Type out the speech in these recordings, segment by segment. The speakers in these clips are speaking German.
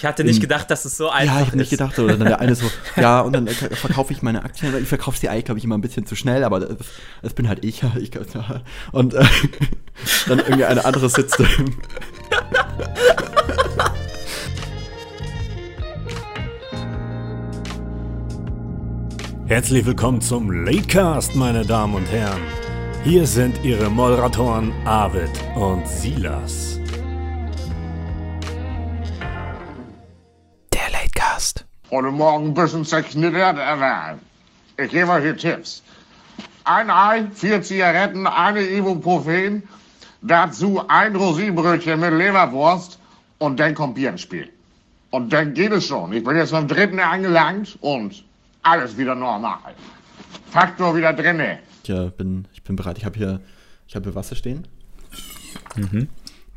Ich hatte nicht gedacht, dass es so einfach ist. Ja, ich habe nicht gedacht, oder dann der eine so, ja, und dann verkaufe ich meine Aktien, ich verkaufe sie eigentlich, glaube ich, immer ein bisschen zu schnell, aber das, das bin halt ich. ich und äh, dann irgendwie eine andere sitzt. Herzlich willkommen zum Latecast, meine Damen und Herren. Hier sind Ihre Moderatoren Arvid und Silas. Heute Morgen ein bisschen zerknittert, aber ich gebe euch hier Tipps. Ein Ei, vier Zigaretten, eine Ibuprofen, dazu ein Rosinenbrötchen mit Leberwurst und dann kommt Bierspiel. Und dann geht es schon. Ich bin jetzt beim dritten angelangt und alles wieder normal. Faktor wieder drinne. Ich äh, bin, ich bin bereit. Ich habe hier, ich habe hier Wasser stehen. Mhm.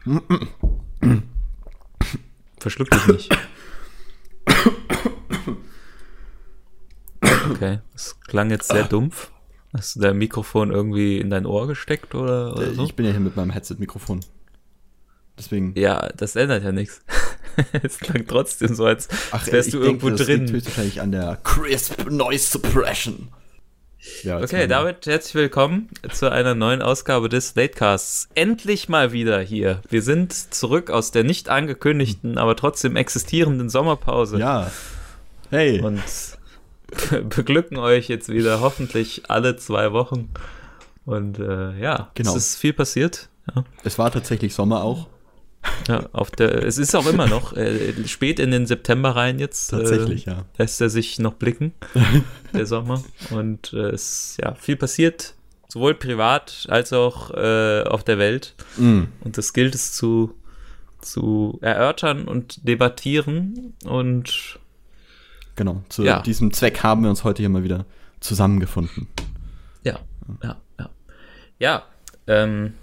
Verschluck dich nicht. Okay, das klang jetzt sehr dumpf. Hast du dein Mikrofon irgendwie in dein Ohr gesteckt oder, oder so? Ich bin ja hier mit meinem Headset-Mikrofon. Deswegen. Ja, das ändert ja nichts. es klang trotzdem so, als, Ach, wärst du irgendwo denke, drin. Das liegt höchstwahrscheinlich an der Crisp Noise Suppression. Ja, okay, damit herzlich willkommen zu einer neuen Ausgabe des Latecasts. Endlich mal wieder hier. Wir sind zurück aus der nicht angekündigten, aber trotzdem existierenden Sommerpause. Ja. Hey. Und beglücken euch jetzt wieder hoffentlich alle zwei Wochen. Und äh, ja, genau. es ist viel passiert. Ja. Es war tatsächlich Sommer auch. Ja, auf der, es ist auch immer noch äh, spät in den September rein jetzt. Tatsächlich, äh, ja. Lässt er sich noch blicken, der Sommer. Und äh, es ist ja viel passiert, sowohl privat als auch äh, auf der Welt. Mm. Und das gilt es zu, zu erörtern und debattieren. Und Genau, zu Ja. diesem Zweck haben wir uns heute hier mal wieder zusammengefunden. Ja, ja, ja. Ja, ähm,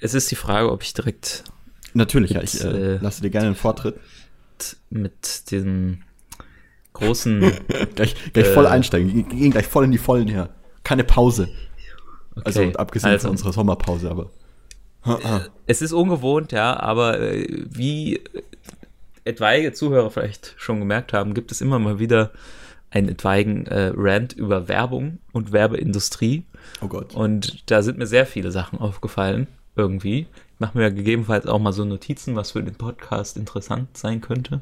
es ist die Frage, ob ich direkt Natürlich, ja, Mit, ich äh, äh, lasse dir gerne den Vortritt. mit diesem großen. Gleich, gleich Äh. voll einsteigen, gehen gleich voll in die Vollen hier. Keine Pause. Okay, Also abgesehen also, von unserer Sommerpause, aber. Es ist ungewohnt, ja, aber äh, wie etwaige Zuhörer vielleicht schon gemerkt haben, gibt es immer mal wieder einen etwaigen äh, Rant über Werbung und Werbeindustrie. Oh Gott. Und da sind mir sehr viele Sachen aufgefallen, irgendwie. Ich mache mir gegebenenfalls auch mal so Notizen, was für den Podcast interessant sein könnte.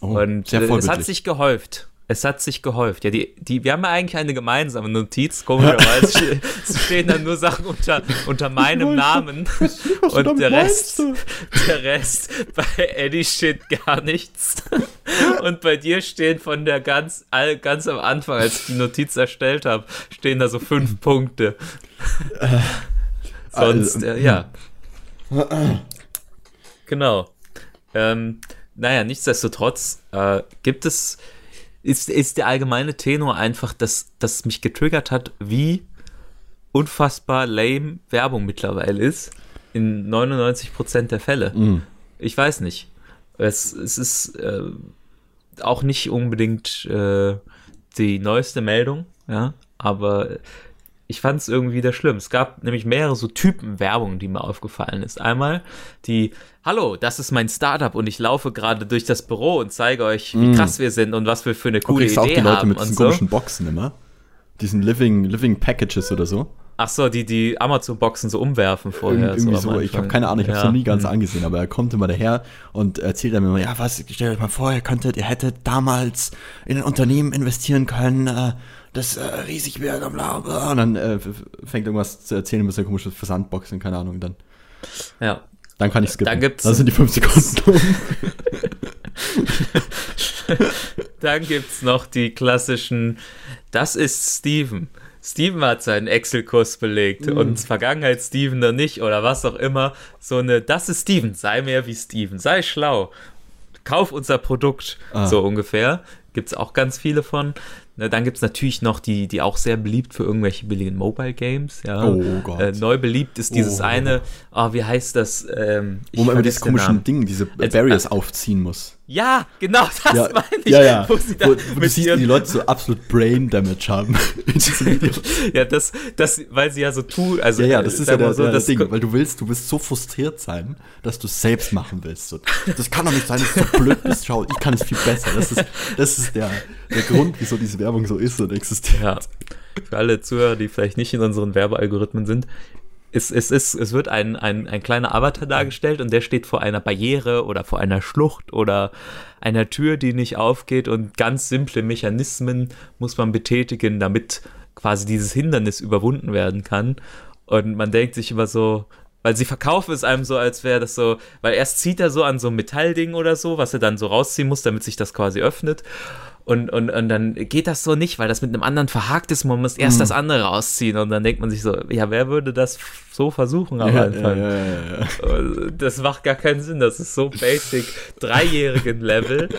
Oh, Und äh, es hat sich gehäuft. Es hat sich gehäuft. Ja, die, die, wir haben ja eigentlich eine gemeinsame Notiz. Komischerweise es stehen dann nur Sachen unter, unter meinem Namen. Und der Rest, meinst. der Rest, bei Eddie steht gar nichts. Und bei dir stehen von der ganz, all, ganz am Anfang, als ich die Notiz erstellt habe, stehen da so fünf Punkte. Sonst, also, äh, ja. Genau. Ähm, naja, nichtsdestotrotz äh, gibt es, ist, ist der allgemeine Tenor einfach, dass das mich getriggert hat, wie unfassbar lame Werbung mittlerweile ist. In 99% der Fälle. Mm. Ich weiß nicht. Es, es ist äh, auch nicht unbedingt äh, die neueste Meldung, ja, aber ich fand es irgendwie wieder schlimm. Es gab nämlich mehrere so Typen Werbung, die mir aufgefallen ist. Einmal die, hallo, das ist mein Startup und ich laufe gerade durch das Büro und zeige euch, wie krass wir sind und was wir für eine coole kriegst auch die Idee Leute haben mit diesen so. komischen Boxen immer. Diesen Living, Living Packages oder so. Ach so, die die Amazon-Boxen so umwerfen vorher. Irgendwie am so, ich habe keine Ahnung, ich habe es Ja, noch nie ganz hm. angesehen, aber er kommt immer daher und erzählt dann immer, ja, was, stellt euch mal vor, ihr könntet, ihr hättet damals in ein Unternehmen investieren können, äh, das äh, riesig wäre, bla bla. Und dann äh, fängt irgendwas zu erzählen über so komische Versandboxen, keine Ahnung, dann, Ja, dann kann ich skippen. Dann gibt's- Dann sind die fünf Sekunden um. Dann gibt's noch die klassischen, das ist Steven. Steven hat seinen Excel-Kurs belegt Mm. und Vergangenheit Steven noch nicht oder was auch immer. So eine, das ist Steven, sei mehr wie Steven, sei schlau. Kauf unser Produkt, Ah. so ungefähr. Gibt es auch ganz viele von. Ne, dann gibt es natürlich noch die, die auch sehr beliebt für irgendwelche billigen Mobile Games. Ja. Oh Gott. Äh, neu beliebt ist dieses Oh. eine, oh, wie heißt das? Ähm, Wo man immer vergesse diese komischen. Dinge, diese Barriers aufziehen muss. Ja, genau, das ja, meine ich. ja, ja. Wo sie da wo, wo du siehst, die Leute so absolut Brain Damage haben in diesem Video. ja, das, das, weil sie ja so tun, also Ja, ja, das ist ja der, so, der das Ding, weil du willst, du willst so frustriert sein, dass du es selbst machen willst. Und das kann doch nicht sein, dass du so blöd bist. Schau, ich kann es viel besser. Das ist, das ist der, der Grund, wieso diese Werbung so ist und existiert. Ja, für alle Zuhörer, die vielleicht nicht in unseren Werbealgorithmen sind, es, es, ist, es wird ein, ein, ein kleiner Avatar dargestellt und der steht vor einer Barriere oder vor einer Schlucht oder einer Tür, die nicht aufgeht und ganz simple Mechanismen muss man betätigen, damit quasi dieses Hindernis überwunden werden kann. Und man denkt sich immer so, weil sie verkaufen es einem so, als wäre das so, weil erst zieht er so an so ein Metallding oder so, was er dann so rausziehen muss, damit sich das quasi öffnet. Und, und, und dann geht das so nicht, weil das mit einem anderen verhakt ist. Man muss erst das andere rausziehen. Und dann denkt man sich so, ja, wer würde das so versuchen am Ja, Anfang? ja, ja. Das macht gar keinen Sinn. Das ist so basic. Dreijährigen Level.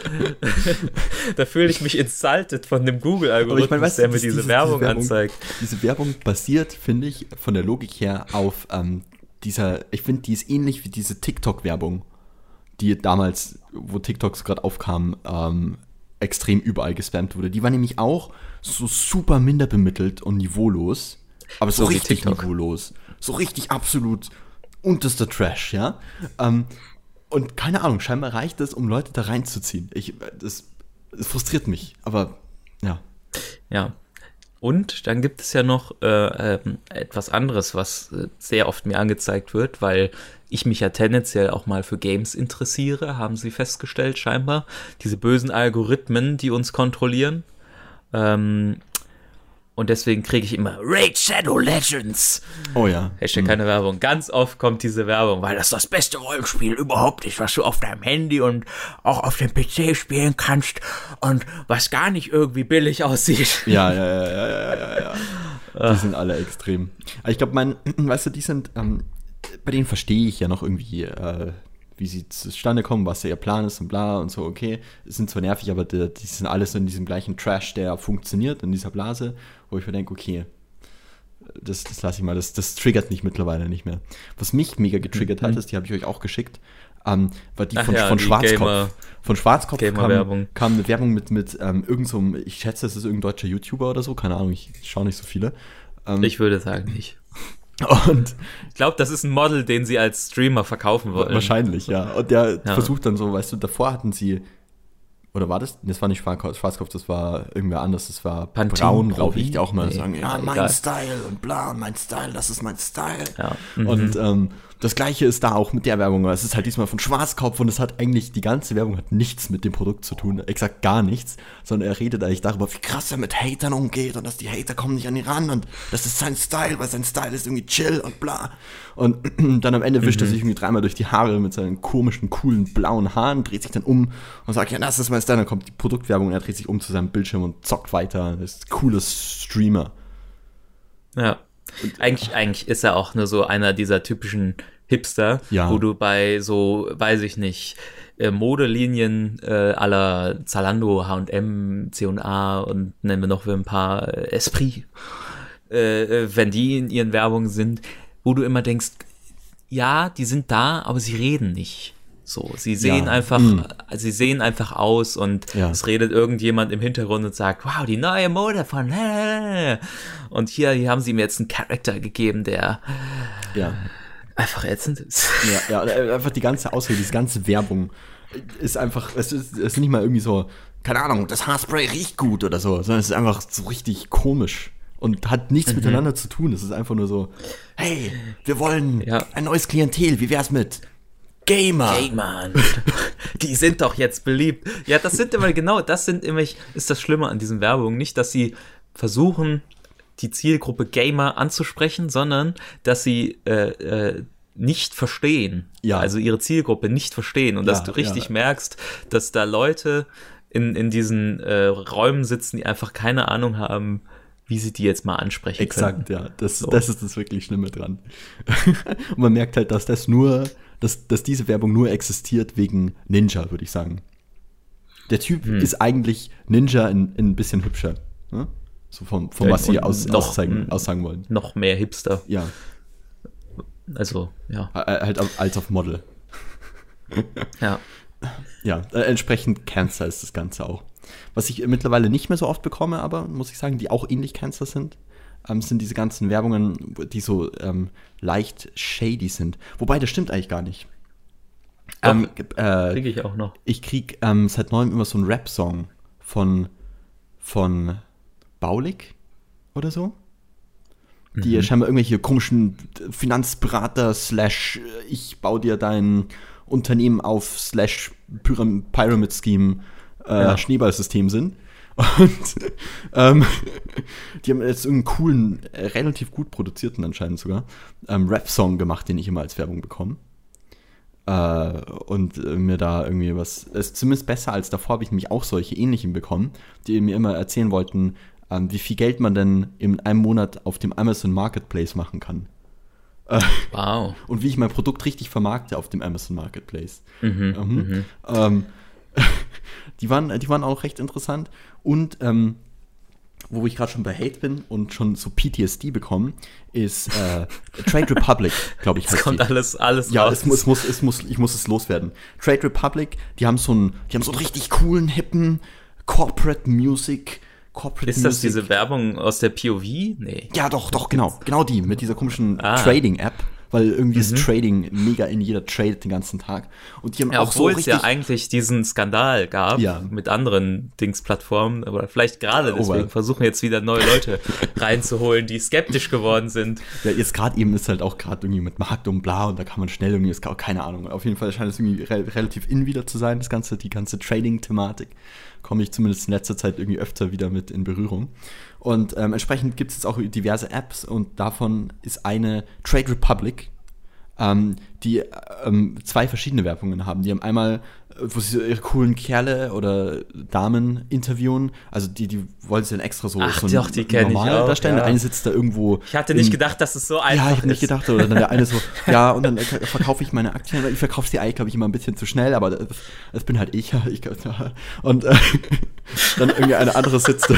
da fühle ich mich insulted von dem Google-Algorithmus, ich weißt du, der mir das- diese, Werbung anzeigt. Diese Werbung basiert, finde ich, von der Logik her auf ähm, dieser, ich finde, die ist ähnlich wie diese TikTok-Werbung, die damals, wo TikToks gerade aufkamen, ähm, extrem überall gespammt wurde. Die war nämlich auch so super minder bemittelt und niveaulos, aber so, So richtig TikTok. niveaulos. So richtig absolut unterster Trash, ja. Ähm, und keine Ahnung, scheinbar reicht das, um Leute da reinzuziehen. Ich, das, das frustriert mich, aber ja. Ja. Und dann gibt es ja noch äh, ähm, etwas anderes, was äh, sehr oft mir angezeigt wird, weil ich mich ja tendenziell auch mal für Games interessiere, haben sie festgestellt scheinbar. Diese bösen Algorithmen, die uns kontrollieren. Ähm, und deswegen kriege ich immer Raid Shadow Legends. Oh ja. Hashtag keine Werbung. Ganz oft kommt diese Werbung, weil das das beste Rollenspiel überhaupt ist, was du auf deinem Handy und auch auf dem PC spielen kannst und was gar nicht irgendwie billig aussieht. Ja, ja, ja, ja, ja, ja, ja. Die sind alle extrem. Ich glaube, mein, weißt du, die sind, ähm, bei denen verstehe ich ja noch irgendwie, äh, wie sie zustande kommen, was ihr Plan ist und bla und so, okay. Es sind zwar nervig, aber die, die sind alles in diesem gleichen Trash, der funktioniert, in dieser Blase, wo ich mir denke, okay, das, das lasse ich mal, das, das triggert mich mittlerweile nicht mehr. Was mich mega getriggert hat, ist, die habe ich euch auch geschickt, ähm, war die Ach von, ja, von die Schwarzkopf. Gamer- von Schwarzkopf kam, kam eine Werbung mit, mit ähm, irgend so einem, ich schätze, das ist irgendein deutscher YouTuber oder so, keine Ahnung, ich schaue nicht so viele. Ähm, Ich würde sagen nicht. Und Ich glaube, das ist ein Model, den sie als Streamer verkaufen wollen. wahrscheinlich, ja. Und der Ja. versucht dann so, weißt du, davor hatten sie, oder war das? Das war nicht Schwarzkopf, das war irgendwer anders, das war Pantene Braun, glaube ich, die auch mal Nee, sagen, ja, mein Style und bla, mein Style, das ist mein Style. Ja. Mhm. Und ähm, das gleiche ist da auch mit der Werbung. Es ist halt diesmal von Schwarzkopf und es hat eigentlich, die ganze Werbung hat nichts mit dem Produkt zu tun, exakt gar nichts, sondern er redet eigentlich darüber, wie krass er mit Hatern umgeht und dass die Hater kommen nicht an ihn ran und das ist sein Style, weil sein Style ist irgendwie chill und bla. Und dann am Ende wischt er sich irgendwie dreimal durch die Haare mit seinen komischen, coolen, blauen Haaren, dreht sich dann um und sagt, ja, das ist mein Style. Dann kommt die Produktwerbung und er dreht sich um zu seinem Bildschirm und zockt weiter. Das ist ein cooles Streamer. Ja. Eigentlich, eigentlich ist er auch nur so einer dieser typischen Hipster, Ja. wo du bei so, weiß ich nicht, äh, Modelinien äh, aller Zalando, H&M, C&A und nennen wir noch ein paar äh, Esprit, äh, äh, wenn die in ihren Werbungen sind, wo du immer denkst, ja, die sind da, aber sie reden nicht. So, sie sehen Ja. einfach, Mm. sie sehen einfach aus und Ja. es redet irgendjemand im Hintergrund und sagt, wow, die neue Mode von und hier, hier haben sie mir jetzt einen Charakter gegeben, der Ja. einfach ätzend ist. Ja, ja, einfach die ganze Ausrede, diese ganze Werbung ist einfach, es ist, es ist nicht mal irgendwie so, keine Ahnung, das Haarspray riecht gut oder so, sondern es ist einfach so richtig komisch und hat Mhm. nichts miteinander zu tun. Es ist einfach nur so, hey, wir wollen Ja. ein neues Klientel, wie wär's mit Gamer? Mann, die sind doch jetzt beliebt. Ja, das sind immer, genau, das sind immer, ist das Schlimme an diesen Werbungen. Nicht, dass sie versuchen, die Zielgruppe Gamer anzusprechen, sondern dass sie äh, äh, nicht verstehen. Ja. Also ihre Zielgruppe nicht verstehen. Und dass Ja, du richtig ja. merkst, dass da Leute in, in diesen äh, Räumen sitzen, die einfach keine Ahnung haben, wie sie die jetzt mal ansprechen können. Exakt, ja. Das, So. das ist das wirklich Schlimme dran. und man merkt halt, dass das nur, dass, dass diese Werbung nur existiert wegen Ninja, würde ich sagen. Der Typ ist eigentlich Ninja in, in ein bisschen hübscher. Ne? So vom, vom was sie aus, noch- auszeigen, aussagen wollen. Noch mehr Hipster. Ja, Also, ja. äh, halt auf- als auf Model. Ja. Ja, äh, entsprechend Cancer ist das Ganze auch. Was ich mittlerweile nicht mehr so oft bekomme, aber muss ich sagen, die auch ähnlich Cancer sind, ähm, sind diese ganzen Werbungen, die so ähm, leicht shady sind. Wobei, das stimmt eigentlich gar nicht. Doch, Ähm, äh, Kriege ich auch noch. ich krieg ähm, seit neuem immer so einen Rap-Song von, von Baulig oder so. Die Mhm. scheinbar irgendwelche komischen Finanzberater slash ich baue dir dein Unternehmen auf slash Pyram- Pyramid Scheme äh, Ja. Schneeballsystem sind. Und ähm, die haben jetzt irgendeinen coolen, äh, relativ gut produzierten anscheinend sogar, ähm, Rap-Song gemacht, den ich immer als Werbung bekomme äh, und äh, mir da irgendwie was, ist zumindest besser als davor, habe ich nämlich auch solche ähnlichen bekommen, die mir immer erzählen wollten, ähm, wie viel Geld man denn in einem Monat auf dem Amazon Marketplace machen kann. Wow. Und wie ich mein Produkt richtig vermarkte auf dem Amazon Marketplace. Mhm, Mhm. Ähm, die, waren, die waren auch recht interessant. Und ähm, wo ich gerade schon bei Hate bin und schon so PTSD bekommen, ist äh, Trade Republic, glaube ich. Heißt kommt die. alles, alles Ja, raus. es muss, es muss, es muss, ich muss es loswerden. Trade Republic, die haben so einen, die haben so einen richtig coolen, hippen Corporate Music, Corporate Ist das Music. diese Werbung aus der POV? Nee. Ja, doch, doch, genau, genau die mit dieser komischen Ah. Trading-App, weil irgendwie ist Trading mega in jeder tradet den ganzen Tag. Und die haben Ja, auch so obwohl es richtig. ja eigentlich diesen Skandal gab Ja. mit anderen Dings-Plattformen, aber vielleicht gerade Oh, deswegen well. versuchen jetzt wieder neue Leute reinzuholen, die skeptisch geworden sind. Ja, jetzt gerade eben ist halt auch gerade irgendwie mit Markt und bla und da kann man schnell irgendwie, ist auch keine Ahnung. Auf jeden Fall scheint es irgendwie re relativ in wieder zu sein, das ganze, die ganze Trading-Thematik. Komme ich zumindest in letzter Zeit irgendwie öfter wieder mit in Berührung. Und ähm, entsprechend gibt es jetzt auch diverse Apps und davon ist eine Trade Republic, ähm, die ähm, zwei verschiedene Werbungen haben. Die haben einmal, äh, wo sie so ihre coolen Kerle oder Damen interviewen, also die, die wollen sie dann extra so, Ach, so doch, die auch, darstellen. ja. Der eine sitzt da irgendwo. Ich hatte im- nicht gedacht, dass es so einfach ja, ich habe nicht ist. gedacht, oder dann der eine so, ja, und dann verkaufe ich meine Aktien, ich verkaufe sie eigentlich, glaube ich, immer ein bisschen zu schnell, aber das, das bin halt ich. ich und äh, dann irgendwie eine andere sitzt im,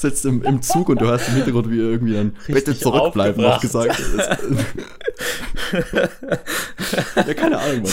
sitzt im, im Zug und du hast im Hintergrund, wie er irgendwie dann bitte zurückbleiben noch gesagt. ja, keine Ahnung, Mann.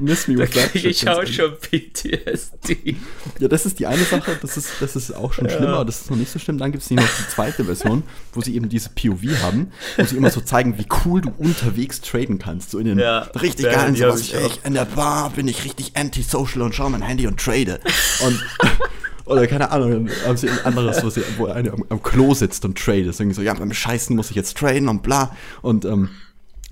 Miss me Da with that ich auch schon PTSD. Ja, das ist die eine Sache, das ist, das ist auch schon schlimmer, das ist noch nicht so schlimm. Dann gibt es noch die zweite Version, wo sie eben diese POV haben, wo sie immer so zeigen, wie cool du unterwegs traden kannst. So in den Ja, richtig ja, geilen, die so hab was ich ich, ich, in der Bar bin ich richtig antisocial und schaue mein Handy und trade. Und oder keine Ahnung, dann haben sie ein anderes, wo, sie, wo einer am, am Klo sitzt und tradet. Irgendwie so, ja, beim Scheißen muss ich jetzt traden und bla. Und ähm,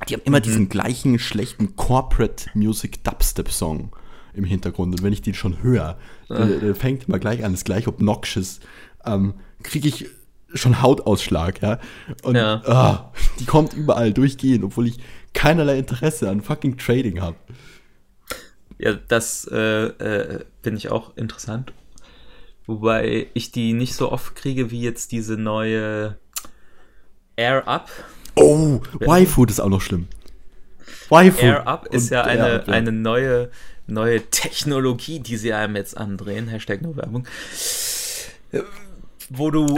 die haben immer diesen gleichen schlechten Corporate Music Dubstep Song im Hintergrund. Und wenn ich den schon höre, der, der fängt immer gleich an, ist gleich obnoxious, ähm, kriege ich schon Hautausschlag, ja. Und Ja. ah, die kommt überall durchgehend, obwohl ich keinerlei Interesse an fucking Trading habe. Ja, das äh, äh, finde ich auch interessant. Wobei ich die nicht so oft kriege wie jetzt diese neue Air Up. Oh, Y-Food ist auch noch schlimm. Y-Food. Air Up ist ja eine, Up, ja. eine neue, neue Technologie, die sie einem jetzt andrehen. Hashtag nur Werbung. Äh, Wo du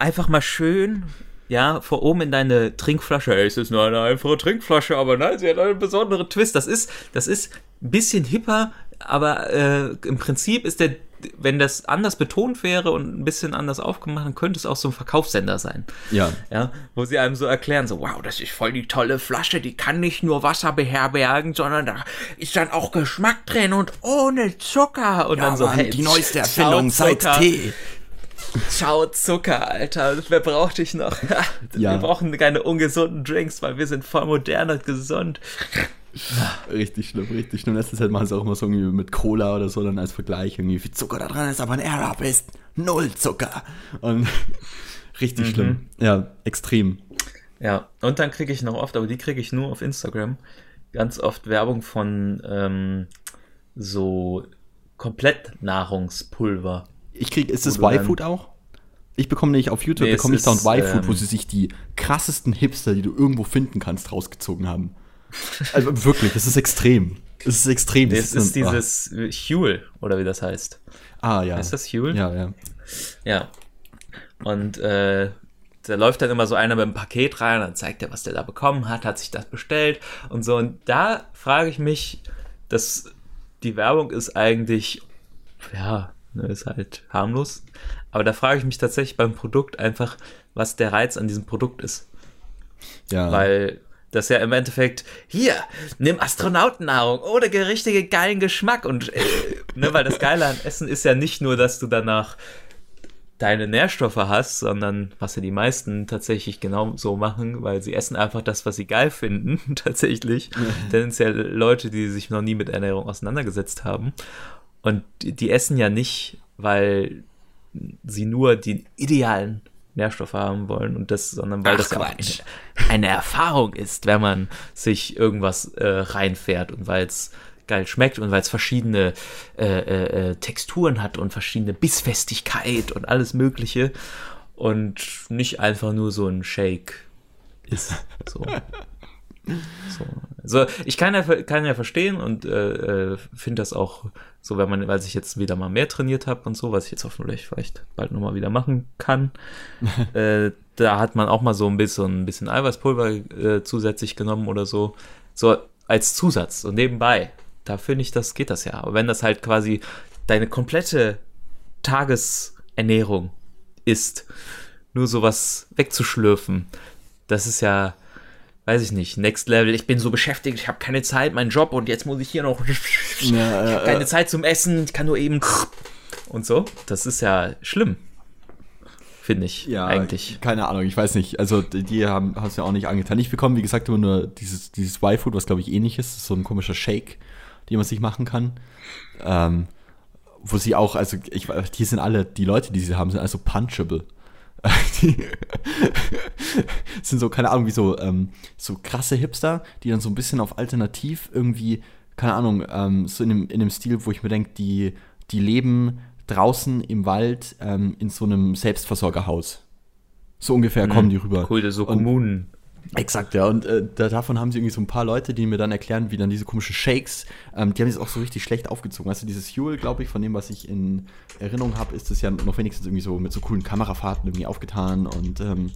einfach mal schön, ja, vor oben in deine Trinkflasche, hey, es ist nur eine einfache Trinkflasche, aber nein, sie hat einen besonderen Twist. Das ist, das ist ein bisschen hipper, aber äh, im Prinzip ist der, wenn das anders betont wäre und ein bisschen anders aufgemacht, dann könnte es auch so ein Verkaufssender sein. Ja. Ja, wo sie einem so erklären, so, wow, das ist voll die tolle Flasche, die kann nicht nur Wasser beherbergen, sondern da ist dann auch Geschmack drin und ohne Zucker. Und dann so, Mann, hey, die neueste Erfindung seit Zucker, Tee. Schau Zucker, Alter, wer braucht dich noch? Ja. Wir brauchen keine ungesunden Drinks, weil wir sind voll modern und gesund. Richtig schlimm, richtig schlimm. Letzte Zeit machen sie auch immer so irgendwie mit Cola oder so dann als Vergleich irgendwie, wie viel Zucker da dran ist, aber ein Air Up ist null Zucker. Und richtig schlimm. Ja, extrem. Ja, und dann kriege ich noch oft, aber die kriege ich nur auf Instagram, ganz oft Werbung von ähm, so Komplettnahrungspulver. Ich krieg, ist das Wo Y-Food auch? Ich bekomme nämlich auf YouTube, Nee, bekomme ich dauernd ist, Y-Food, wo ähm, sie sich die krassesten Hipster, die du irgendwo finden kannst, rausgezogen haben. Also wirklich, das ist extrem. Es ist extrem. Das das ist so- dieses Huel, oder wie das heißt. Ah, ja. Ist das Huel? Ja, ja. Ja. Und äh, da läuft dann immer so einer mit einem Paket rein, dann zeigt er, was der da bekommen hat, hat sich das bestellt und so. Und da frage ich mich, dass die Werbung ist eigentlich, ja, ne, ist halt harmlos. Aber da frage ich mich tatsächlich beim Produkt einfach, was der Reiz an diesem Produkt ist. ja. Weil das ja im Endeffekt, hier, nimm Astronautennahrung ohne richtige geilen Geschmack. Und äh, ne, weil das Geile an Essen ist ja nicht nur, dass du danach deine Nährstoffe hast, sondern was ja die meisten tatsächlich genau so machen, weil sie essen einfach das, was sie geil finden, tatsächlich. Tendenziell Leute, die sich noch nie mit Ernährung auseinandergesetzt haben. Und die, die essen ja nicht, weil sie nur die idealen Nährstoffe haben wollen und das, sondern weil Ach, das auch Quatsch. eine, eine Erfahrung ist, wenn man sich irgendwas äh, reinfährt und weil es geil schmeckt und weil es verschiedene äh, äh, äh, Texturen hat und verschiedene Bissfestigkeit und alles Mögliche und nicht einfach nur so ein Shake ist. So. So. Also ich kann ja, kann ja verstehen und äh, äh, finde das auch so, wenn man, weil ich jetzt wieder mal mehr trainiert habe und so, was ich jetzt hoffentlich vielleicht bald nochmal wieder machen kann. äh, da hat man auch mal so ein bisschen, ein bisschen Eiweißpulver äh, zusätzlich genommen oder so. So als Zusatz und nebenbei. Da finde ich, das geht das ja. Aber wenn das halt quasi deine komplette Tagesernährung ist, nur sowas wegzuschlürfen, das ist ja, weiß ich nicht, Next Level. Ich bin so beschäftigt, ich habe keine Zeit, mein Job und jetzt muss ich hier noch Ja, ich hab keine Zeit zum Essen, ich kann nur eben und so. Das ist ja schlimm, finde ich Ja, eigentlich. keine Ahnung, ich weiß nicht. Also die, haben es ja auch nicht angetan. Ich bekomme, wie gesagt, immer nur dieses, dieses Y-Food, was glaube ich ähnlich ist so ein komischer Shake, den man sich machen kann. Ähm, wo sie auch, also ich, die sind alle, die Leute, die sie haben, sind also punchable. Die sind so, keine Ahnung, wie so, ähm, so krasse Hipster, die dann so ein bisschen auf alternativ irgendwie, keine Ahnung, ähm, so in dem, in dem Stil, wo ich mir denke, die, die leben draußen im Wald ähm, in so einem Selbstversorgerhaus. So ungefähr kommen die rüber. Cool, so Und- Kommunen. Exakt, ja. Und äh, da, davon haben sie irgendwie so ein paar Leute, die mir dann erklären, wie dann diese komischen Shakes, ähm, die haben jetzt auch so richtig schlecht aufgezogen. Also dieses Huel, glaube ich, von dem, was ich in Erinnerung habe, ist das ja noch wenigstens irgendwie so mit so coolen Kamerafahrten irgendwie aufgetan und ähm,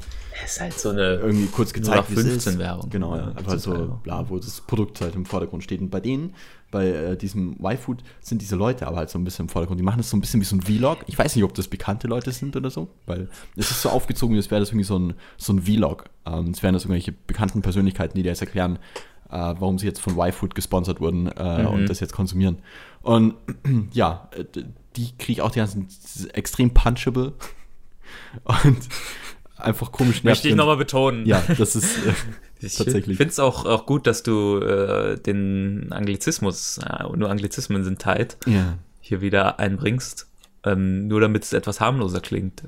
Es ist halt so eine irgendwie kurz gezeigt, wie es 15 ist. Werbung. Genau, ja. Ja, Einfach zum so, bla, wo das Produkt halt im Vordergrund steht. Und bei denen, bei äh, diesem Y-Food, sind diese Leute aber halt so ein bisschen im Vordergrund. Die machen das so ein bisschen wie so ein Vlog. Ich weiß nicht, ob das bekannte Leute sind oder so, weil es ist so aufgezogen, als wäre das irgendwie so ein, so ein Vlog. Ähm, es wären das irgendwelche bekannten Persönlichkeiten, die dir jetzt erklären, äh, warum sie jetzt von Y-Food gesponsert wurden äh, Mhm. und das jetzt konsumieren. Und ja, äh, die kriege ich auch die ganzen extrem punchable und einfach komisch Möchte ich nochmal betonen. ja, das ist äh, Ich tatsächlich. finde es auch, auch gut, dass du äh, den Anglizismus, äh, nur Anglizismen sind tight, ja. hier wieder einbringst. Ähm, nur damit es etwas harmloser klingt.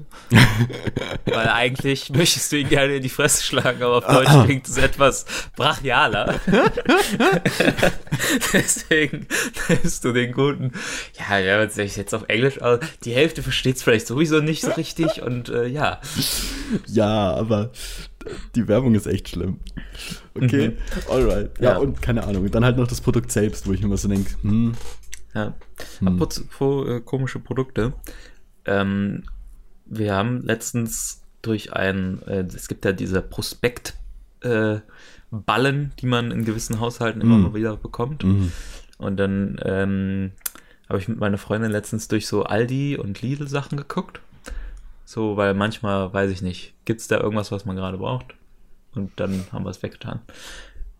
Weil eigentlich möchtest du ihn gerne in die Fresse schlagen, aber auf Deutsch klingt es etwas brachialer. Deswegen nimmst du den guten. Ja, ja, wenn sich jetzt auf Englisch aus. Die Hälfte versteht es vielleicht sowieso nicht so richtig und äh, ja. ja, aber die Werbung ist echt schlimm. Okay, alright. Ja, Ja. und keine Ahnung. Und dann halt noch das Produkt selbst, wo ich immer so denke, hm, Ja. Apropos äh, komische Produkte. Ähm, wir haben letztens durch ein, äh, es gibt ja diese Prospekt äh, Ballen, die man in gewissen Haushalten immer Mm. mal wieder bekommt. Mhm. Und dann ähm, habe ich mit meiner Freundin letztens durch so Aldi und Lidl Sachen geguckt. So, weil manchmal, weiß ich nicht, gibt es da irgendwas, was man gerade braucht? Und dann haben wir es weggetan.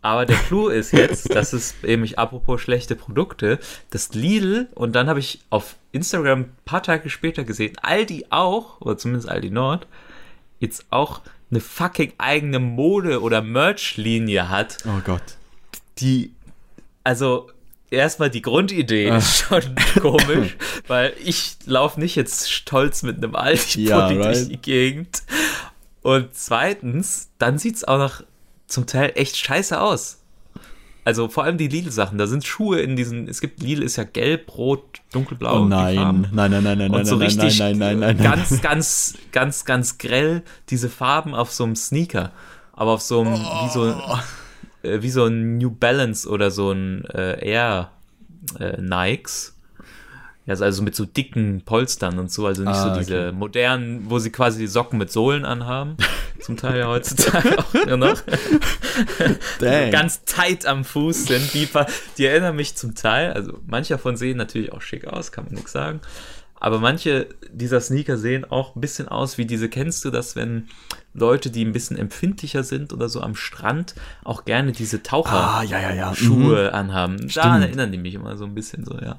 Aber der Clou ist jetzt, dass es eben, ich, apropos schlechte Produkte, das Lidl und dann habe ich auf Instagram ein paar Tage später gesehen, Aldi auch, oder zumindest Aldi Nord, jetzt auch eine fucking eigene Mode- oder Merch-Linie hat, oh Gott. die, also erstmal die Grundidee ist schon komisch, weil ich laufe nicht jetzt stolz mit einem Aldi-Pulli Ja, durch right. die Gegend. Und zweitens, dann sieht es auch noch zum Teil echt scheiße aus. Also vor allem die Lidl-Sachen, da sind Schuhe in diesen, es gibt, Lidl ist ja gelb, rot, dunkelblau. Oh nein, nein, nein, nein, nein, Und so nein, richtig nein, nein, nein, nein, ganz, ganz, ganz, ganz grell diese Farben auf so einem Sneaker. Aber auf so einem, wie so, äh, wie so ein New Balance oder so ein äh, Air äh, Nikes. Ja, also mit so dicken Polstern und so, also nicht Ah, so diese modernen, wo sie quasi die Socken mit Sohlen anhaben. Zum Teil ja heutzutage auch nur noch. Ganz tight am Fuß sind. Die, die erinnern mich zum Teil, also manche davon sehen natürlich auch schick aus, kann man nichts sagen. Aber manche dieser Sneaker sehen auch ein bisschen aus wie diese, kennst du das, wenn Leute, die ein bisschen empfindlicher sind oder so am Strand, auch gerne diese Taucherschuhe Ah, ja, ja, ja. Mhm. anhaben. Daran Stimmt. erinnern die mich immer so ein bisschen so, ja.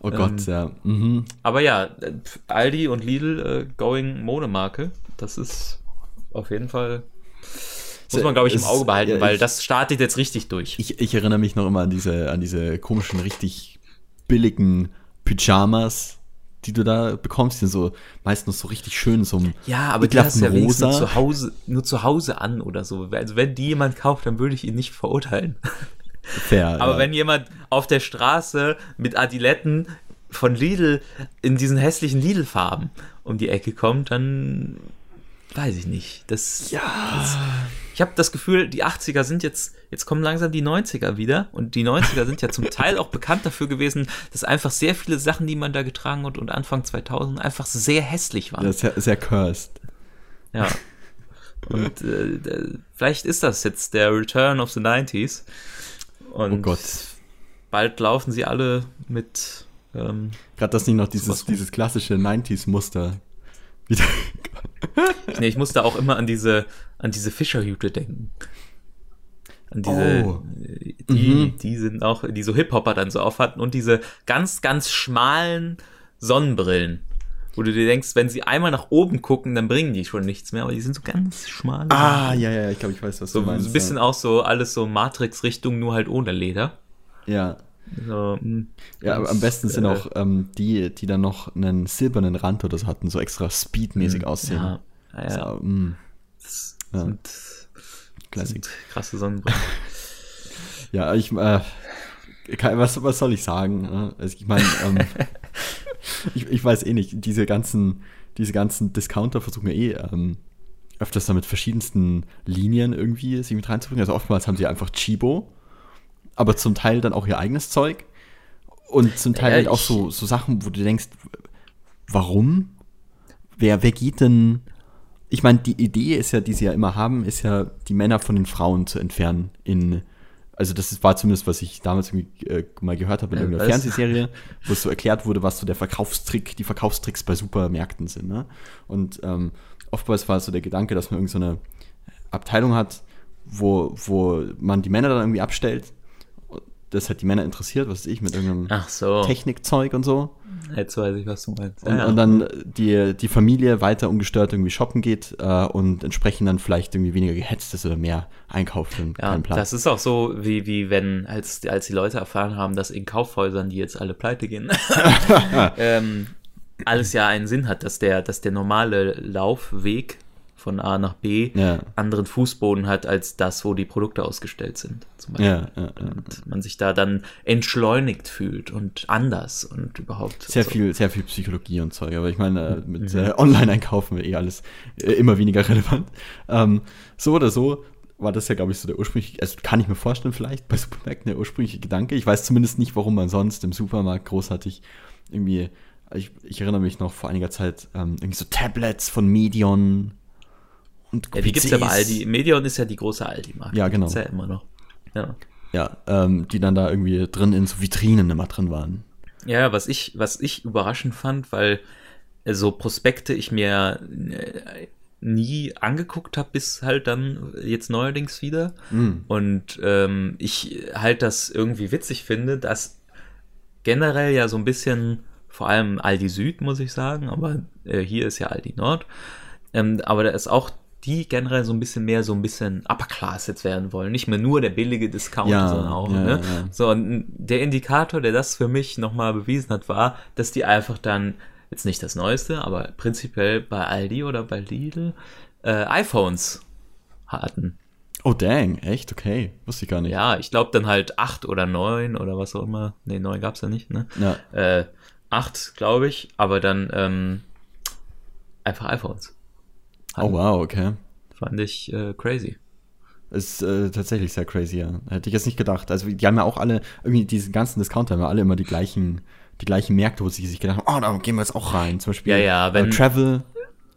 Oh Gott, ja. Mhm. Aber ja, äh, Aldi und Lidl äh, going Modemarke, das ist auf jeden Fall, muss man glaube ich im Auge behalten, ja, weil ich- das startet jetzt richtig durch. Ich, ich erinnere mich noch immer an diese, an diese komischen, richtig billigen Pyjamas, die du da bekommst. Die sind so meistens so richtig schön, so Ja, aber die hast du ja rosa. zu Hause, nur zu Hause an oder so. Also wenn die jemand kauft, dann würde ich ihn nicht verurteilen. Fair. Aber ja. wenn jemand auf der Straße mit Adiletten von Lidl in diesen hässlichen Lidl-Farben um die Ecke kommt, dann weiß ich nicht. Das, Ja. das, ich habe das Gefühl, die 80er sind jetzt, jetzt kommen langsam die 90er wieder und die 90er sind ja zum Teil auch bekannt dafür gewesen, dass einfach sehr viele Sachen, die man da getragen hat und Anfang 2000 einfach sehr hässlich waren. Ja, sehr, sehr cursed. Ja. Und äh, vielleicht ist das jetzt der Return of the 90s. Und Oh Gott. bald laufen sie alle mit. Ähm, Gerade dass nicht noch dieses, dieses klassische 90s-Muster wieder. nee, ich musste auch immer an diese, an diese Fischerhüte denken. An diese, Oh. die, die sind auch, die so Hip-Hopper dann so auf hatten und diese ganz, ganz schmalen Sonnenbrillen. Wo du dir denkst, wenn sie einmal nach oben gucken, dann bringen die schon nichts mehr, aber die sind so ganz schmal. ah, ja, ja, ich glaube, ich weiß, was So, du meinst. so ein bisschen auch so alles so Matrix-Richtung, nur halt ohne Leder. Ja. So, hm, Ja, am besten sind äh, auch ähm, die, die dann noch einen silbernen Rand oder so hatten, so extra speedmäßig aussehen. Ja, ja. So, mm, Das sind, sind krasse Sonnenbrillen. Ja, ich, äh, was, was soll ich sagen? ne? Also ich meine, ähm, ich, ich weiß eh nicht, diese ganzen, diese ganzen Discounter versuchen ja eh ähm, öfters da mit verschiedensten Linien irgendwie sich mit reinzubringen. Also oftmals haben sie einfach Chibo, aber zum Teil dann auch ihr eigenes Zeug und zum Teil halt auch so, so Sachen, wo du denkst, warum? Wer, wer geht denn? Ich meine, die Idee ist ja, die sie ja immer haben, ist ja, die Männer von den Frauen zu entfernen in also das ist- war zumindest, was ich damals irgendwie äh, mal gehört habe in Ja, irgendeiner was? Fernsehserie, wo es so erklärt wurde, was so der Verkaufstrick, die Verkaufstricks bei Supermärkten sind. Ne? Und ähm, oftmals war so der Gedanke, dass man irgendeine so eine Abteilung hat, wo, wo man die Männer dann irgendwie abstellt. Das hat die Männer interessiert, was weiß ich, mit irgendeinem so, Technikzeug und so. jetzt weiß ich, was du meinst. Und, Ja, und dann die, die Familie weiter ungestört irgendwie shoppen geht äh, und entsprechend dann vielleicht irgendwie weniger gehetzt ist oder mehr einkauft und ja, Platz. das ist auch so, wie, wie wenn, als, als die Leute erfahren haben, dass in Kaufhäusern, die jetzt alle pleite gehen, ähm, alles ja einen Sinn hat, dass der, dass der normale Laufweg von A nach B Ja. anderen Fußboden hat als das, wo die Produkte ausgestellt sind. Zum Beispiel. ja, ja. Und man sich da dann entschleunigt fühlt und anders und überhaupt. Sehr so. viel, sehr viel Psychologie und Zeug, aber ich meine, äh, mit äh, Online-Einkaufen wäre eh alles äh, immer weniger relevant. Ähm, so oder so war das ja, glaube ich, so der ursprüngliche, also kann ich mir vorstellen, vielleicht bei Supermärkten der ursprüngliche Gedanke. Ich weiß zumindest nicht, warum man sonst im Supermarkt großartig irgendwie, ich, ich erinnere mich noch vor einiger Zeit, ähm, irgendwie so Tablets von Medion und Ja, die gibt's ja bei. Aldi. Medion ist ja die große Aldi-Marke. Ja, genau. Gibt's ja immer noch. Ja. Ja, ähm, die dann da irgendwie drin in so Vitrinen immer drin waren. Ja, was ich, was ich überraschend fand, weil äh, so Prospekte ich mir äh, nie angeguckt habe, bis halt dann jetzt neuerdings wieder. Und ähm, ich halt das irgendwie witzig finde, dass generell ja so ein bisschen, vor allem Aldi Süd, muss ich sagen, aber äh, hier ist ja Aldi Nord, ähm, aber da ist auch die generell so ein bisschen mehr so ein bisschen Upper Class jetzt werden wollen. Nicht mehr nur der billige Discounter, Ja, sondern auch, ja, ne? ja. So, und der Indikator, der das für mich nochmal bewiesen hat, war, dass die einfach dann, jetzt nicht das Neueste, aber prinzipiell bei Aldi oder bei Lidl äh, iPhones hatten. Oh, dang, echt? Okay, wusste ich gar nicht. Ja, ich glaube dann halt acht oder neun oder was auch immer. Nee, neun gab's ja nicht, ne? Ja. Äh, acht, glaube ich, aber dann ähm, einfach iPhones. Oh, wow, okay. Fand ich äh, crazy. Ist äh, tatsächlich sehr crazy, ja. Hätte ich jetzt nicht gedacht. Also die haben ja auch alle, irgendwie diese ganzen Discounter haben ja alle immer die gleichen, die gleichen Märkte, wo sie sich gedacht haben, oh, da gehen wir jetzt auch rein. Zum Beispiel Ja, ja, wenn- äh, Travel,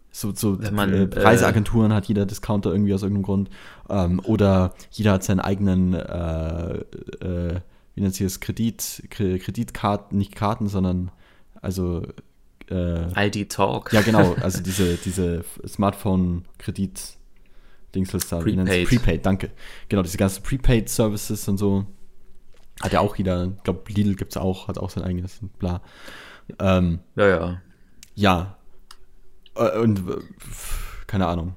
so, so man, äh, Reiseagenturen hat jeder Discounter irgendwie aus irgendeinem Grund. Ähm, oder jeder hat seinen eigenen, äh, äh, wie nennt sich das, Kredit, Kre- Kreditkarten, nicht Karten, sondern also äh, ID Talk. ja, genau, also diese, diese Smartphone-Kredit- da, wie nennt's? Prepaid. Prepaid, danke. Genau, diese ganzen Prepaid-Services und so. Hat ja auch jeder, ich glaube, Lidl gibt's auch, hat auch sein eigenes und bla. Ähm, ja, ja. ja. Äh, Und äh, keine Ahnung.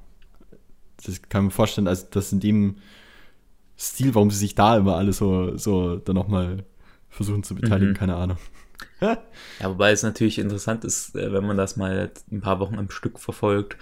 Das kann mir vorstellen, also das in dem Stil, warum sie sich da immer alle so, so dann nochmal versuchen zu beteiligen, Mhm. keine Ahnung. Ja, wobei es natürlich interessant ist, äh, wenn man das mal ein paar Wochen am Stück verfolgt.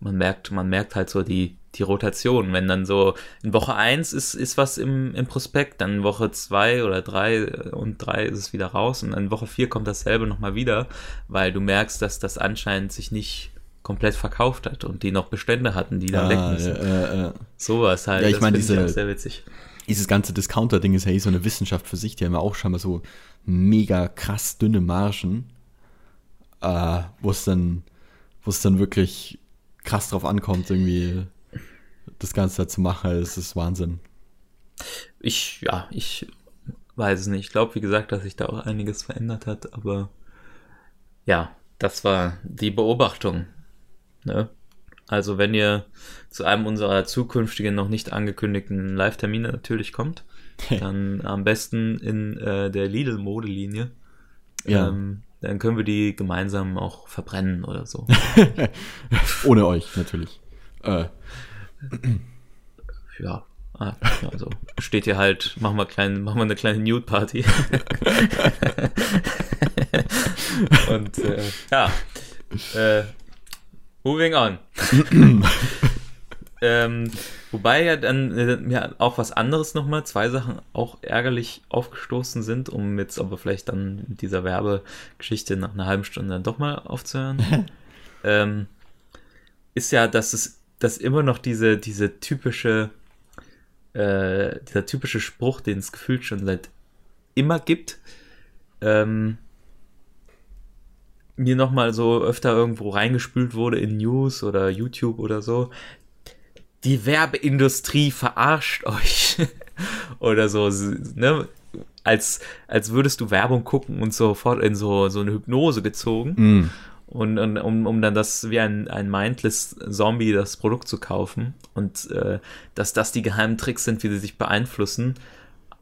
Man merkt, man merkt halt so die, die Rotation. Wenn dann so in Woche 1 ist, ist was im, im Prospekt, dann in Woche 2 oder 3 und 3 ist es wieder raus und dann in Woche 4 kommt dasselbe nochmal wieder, weil du merkst, dass das anscheinend sich nicht komplett verkauft hat und die noch Bestände hatten, die dann weg Ah, müssen. äh, äh, Sowas halt. Ja, ich meine, diese- auch sehr witzig. Dieses ganze Discounter-Ding ist ja eh so eine Wissenschaft für sich. Die haben ja auch scheinbar so mega krass dünne Margen, äh, wo es dann, dann wirklich krass drauf ankommt, irgendwie das Ganze da zu machen. Es ist Wahnsinn. Ich, ja, ich weiß es nicht. Ich glaube, wie gesagt, dass sich da auch einiges verändert hat, aber ja, das war die Beobachtung. Ne? Also, wenn ihr zu einem unserer zukünftigen noch nicht angekündigten Live-Termine natürlich kommt, dann am besten in äh, der Lidl-Modelinie. Ja. Ähm, dann können wir die gemeinsam auch verbrennen oder so. Ohne euch natürlich. Äh, ja. Ah, also steht hier halt, machen wir, klein, machen wir eine kleine Nude-Party. Und äh, ja, äh, moving on. ähm, wobei ja dann äh, mir auch was anderes nochmal, zwei Sachen auch ärgerlich aufgestoßen sind, um jetzt aber vielleicht dann mit dieser Werbegeschichte nach einer halben Stunde dann doch mal aufzuhören. ähm, ist ja, dass es dass immer noch diese, diese typische, äh, dieser typische Spruch, den es gefühlt schon seit immer gibt, ähm, mir nochmal so öfter irgendwo reingespült wurde in News oder YouTube oder so. Die Werbeindustrie verarscht euch. oder so, ne? Als, als würdest du Werbung gucken und sofort in so, so eine Hypnose gezogen. mh. Und, und um, um dann das wie ein, ein mindless Zombie das Produkt zu kaufen und äh, dass das die geheimen Tricks sind, wie sie sich beeinflussen.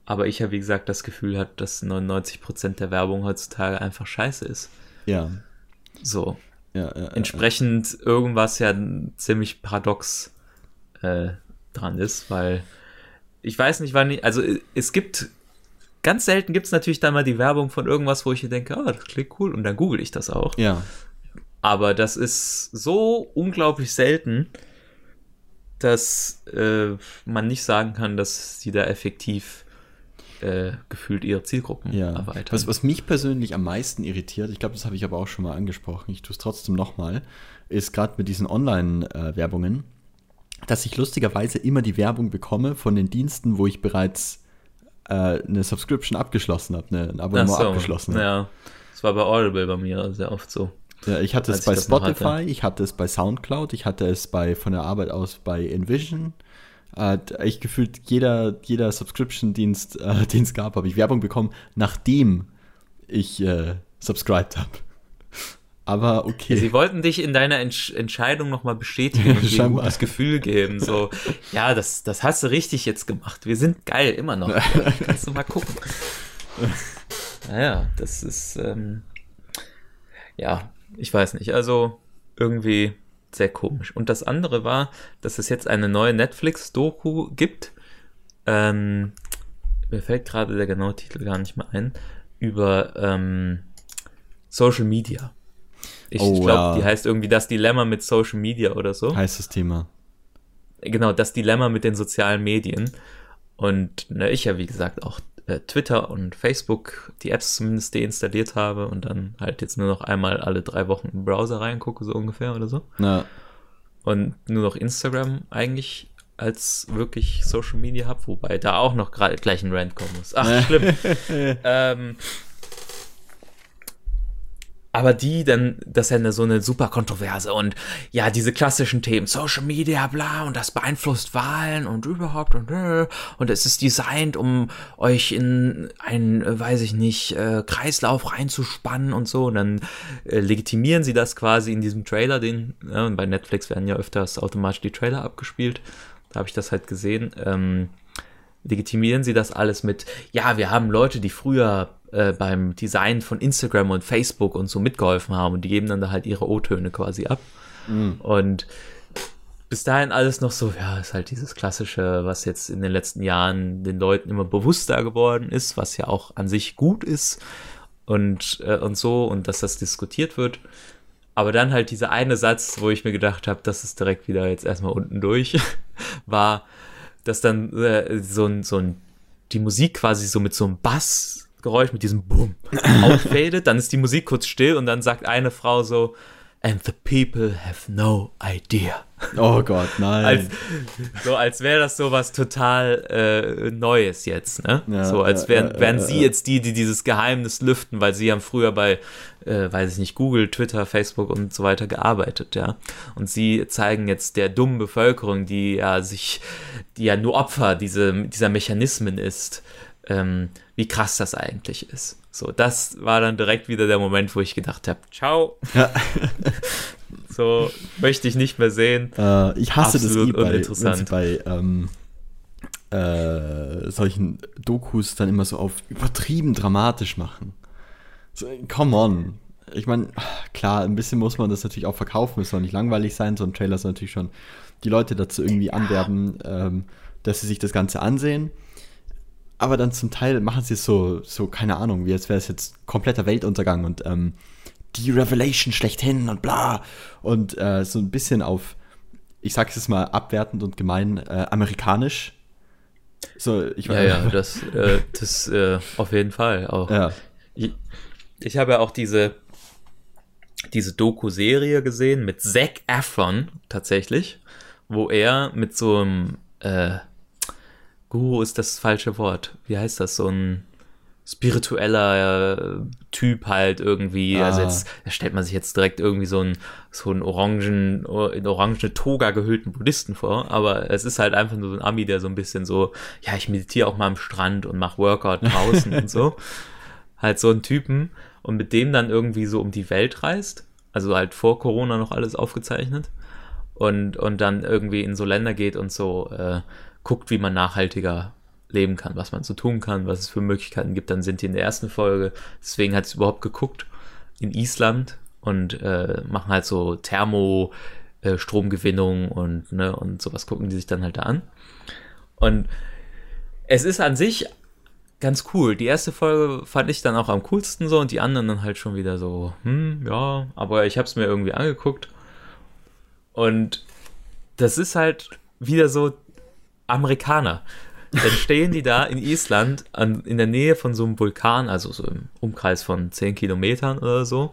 Aber ich habe, wie gesagt, das Gefühl hat, dass 99% der Werbung heutzutage einfach scheiße ist. Ja. So. Ja, ja, ja, Entsprechend irgendwas ja ziemlich paradox äh, dran ist, weil ich weiß nicht, wann ich, also es gibt ganz selten gibt es natürlich dann mal die Werbung von irgendwas, wo ich hier denke, oh, das klingt cool und dann google ich das auch. ja. Aber das ist so unglaublich selten, dass äh, man nicht sagen kann, dass sie da effektiv äh, gefühlt ihre Zielgruppen Ja. erweitern. Was, was mich persönlich am meisten irritiert, ich glaube, das habe ich aber auch schon mal angesprochen, ich tue es trotzdem nochmal, ist gerade mit diesen Online-Werbungen, dass ich lustigerweise immer die Werbung bekomme von den Diensten, wo ich bereits äh, eine Subscription abgeschlossen habe, eine, ein Abonnement so, abgeschlossen habe. Ja, das war bei Audible bei mir sehr oft so. Ja, ich hatte es Als bei ich das noch Spotify, hatte. ich hatte es bei Soundcloud, ich hatte es bei von der Arbeit aus bei Envision. Äh, ich gefühlt jeder, jeder Subscription-Dienst, äh, den es gab, habe ich Werbung bekommen, nachdem ich äh, subscribed habe. Aber okay. Sie wollten dich in deiner Entsch Entscheidung nochmal bestätigen und dir ein gutes Gefühl geben. So, ja, das, das hast du richtig jetzt gemacht. Wir sind geil, immer noch. Kannst du mal gucken. Naja, das ist, ähm, ja, ich weiß nicht. Also irgendwie sehr komisch. Und das andere war, dass es jetzt eine neue Netflix-Doku gibt. Ähm, mir fällt gerade der genaue Titel gar nicht mehr ein. Über ähm, Social Media. Ich Oh, glaube, ja. die heißt irgendwie das Dilemma mit Social Media oder so. Heißes Thema. Genau, das Dilemma mit den sozialen Medien. Und ne, ich ja, wie gesagt, auch äh, Twitter und Facebook, die Apps zumindest deinstalliert habe und dann halt jetzt nur noch einmal alle drei Wochen im Browser reingucke, so ungefähr oder so. Na, Und nur noch Instagram eigentlich als wirklich Social Media Hub, wobei da auch noch grad, gleich ein Rant kommen muss. Ach, schlimm. ähm, aber die dann, das ist ja eine, so eine super Kontroverse und ja, diese klassischen Themen, Social Media, bla, und das beeinflusst Wahlen und überhaupt und äh, und es ist designt, um euch in einen, äh, weiß ich nicht, äh, Kreislauf reinzuspannen und so. Und dann äh, legitimieren sie das quasi in diesem Trailer, den, ja, und bei Netflix werden ja öfters automatisch die Trailer abgespielt, da habe ich das halt gesehen, ähm, legitimieren sie das alles mit, ja, wir haben Leute, die früher äh, beim Design von Instagram und Facebook und so mitgeholfen haben und die geben dann da halt ihre O-Töne quasi ab. Mhm. Und bis dahin alles noch so, ja, ist halt dieses klassische, was jetzt in den letzten Jahren den Leuten immer bewusster geworden ist, was ja auch an sich gut ist und, äh, und so und dass das diskutiert wird. Aber dann halt dieser eine Satz, wo ich mir gedacht habe, das ist direkt wieder jetzt erstmal unten durch, war, dass dann äh, so ein, so ein, die Musik quasi so mit so einem Bassgeräusch, mit diesem Boom, outfadet, dann ist die Musik kurz still und dann sagt eine Frau so, and the people have no idea. Oh Gott, nein. Als, so als wäre das so was total äh, Neues jetzt, ne? Ja, so als wären, ja, wären sie jetzt die, die dieses Geheimnis lüften, weil sie haben früher bei, äh, weiß ich nicht, Google, Twitter, Facebook und so weiter gearbeitet, ja. Und sie zeigen jetzt der dummen Bevölkerung, die ja sich, die ja nur Opfer diese, dieser Mechanismen ist, ähm, wie krass das eigentlich ist. So, das war dann direkt wieder der Moment, wo ich gedacht habe, ciao. Ja. so möchte ich nicht mehr sehen. Äh, ich hasse Absolut das eh bei, wenn sie bei ähm, äh, solchen Dokus dann immer so auf übertrieben dramatisch machen. So, come on. Ich meine, klar, ein bisschen muss man das natürlich auch verkaufen, es soll nicht langweilig sein, so ein Trailer soll natürlich schon die Leute dazu irgendwie anwerben, ähm, dass sie sich das Ganze ansehen aber dann zum Teil machen sie es so, so keine Ahnung, wie als wäre es jetzt kompletter Weltuntergang und ähm, die Revelation schlechthin und bla. Und äh, so ein bisschen auf, ich sage es mal abwertend und gemein, äh, amerikanisch. So, ich ja, ja, das, äh, das äh, auf jeden Fall auch. Ja. Ich, ich habe ja auch diese, diese Doku-Serie gesehen mit Zac Efron tatsächlich, wo er mit so einem äh, Guru ist das falsche Wort. Wie heißt das? So ein spiritueller äh, Typ halt irgendwie. Ah. Also jetzt da stellt man sich jetzt direkt irgendwie so einen so einen orangen in orangene Toga gehüllten Buddhisten vor, aber es ist halt einfach nur so ein Ami, der so ein bisschen so, ja, ich meditiere auch mal am Strand und mache Workout draußen und so. Halt so ein Typen und mit dem dann irgendwie so um die Welt reist, also halt vor Corona noch alles aufgezeichnet und und dann irgendwie in so Länder geht und so äh, guckt, wie man nachhaltiger leben kann, was man so tun kann, was es für Möglichkeiten gibt. Dann sind die in der ersten Folge, deswegen hat es überhaupt geguckt, in Island und äh, machen halt so Thermo, äh, Stromgewinnung und, ne, und sowas gucken die sich dann halt da an. Und es ist an sich ganz cool. Die erste Folge fand ich dann auch am coolsten so und die anderen dann halt schon wieder so, hm, ja, aber ich habe es mir irgendwie angeguckt. Und das ist halt wieder so Amerikaner. Dann stehen die da in Island an, in der Nähe von so einem Vulkan, also so im Umkreis von 10 Kilometern oder so.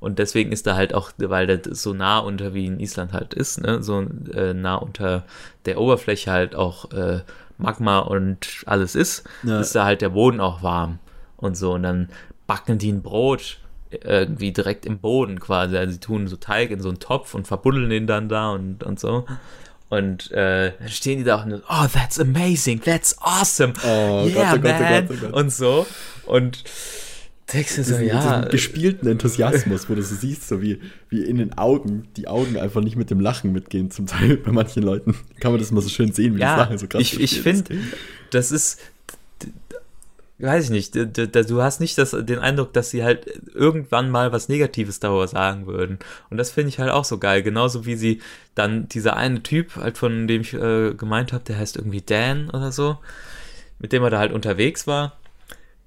Und deswegen ist da halt auch, weil das so nah unter wie in Island halt ist, ne, so äh, nah unter der Oberfläche halt auch äh, Magma und alles ist, ja. ist da halt der Boden auch warm und so. Und dann backen die ein Brot irgendwie direkt im Boden quasi. Also sie tun so Teig in so einen Topf und verbuddeln den dann da und, und so. Und äh, dann stehen die da und oh, that's amazing, that's awesome, oh, yeah, Gott, oh man, Gott, oh Gott, und so. Und du so, diesen, ja. Diesen gespielten Enthusiasmus, wo du so siehst, so wie, wie in den Augen, die Augen einfach nicht mit dem Lachen mitgehen, zum Teil bei manchen Leuten. Kann man das mal so schön sehen, wie ja, das Lachen so krass Ich, ich finde, das ist, weiß ich nicht, du hast nicht das, den Eindruck, dass sie halt irgendwann mal was Negatives darüber sagen würden. Und das finde ich halt auch so geil. Genauso wie sie dann dieser eine Typ, halt von dem ich äh, gemeint habe, der heißt irgendwie Dan oder so, mit dem er da halt unterwegs war,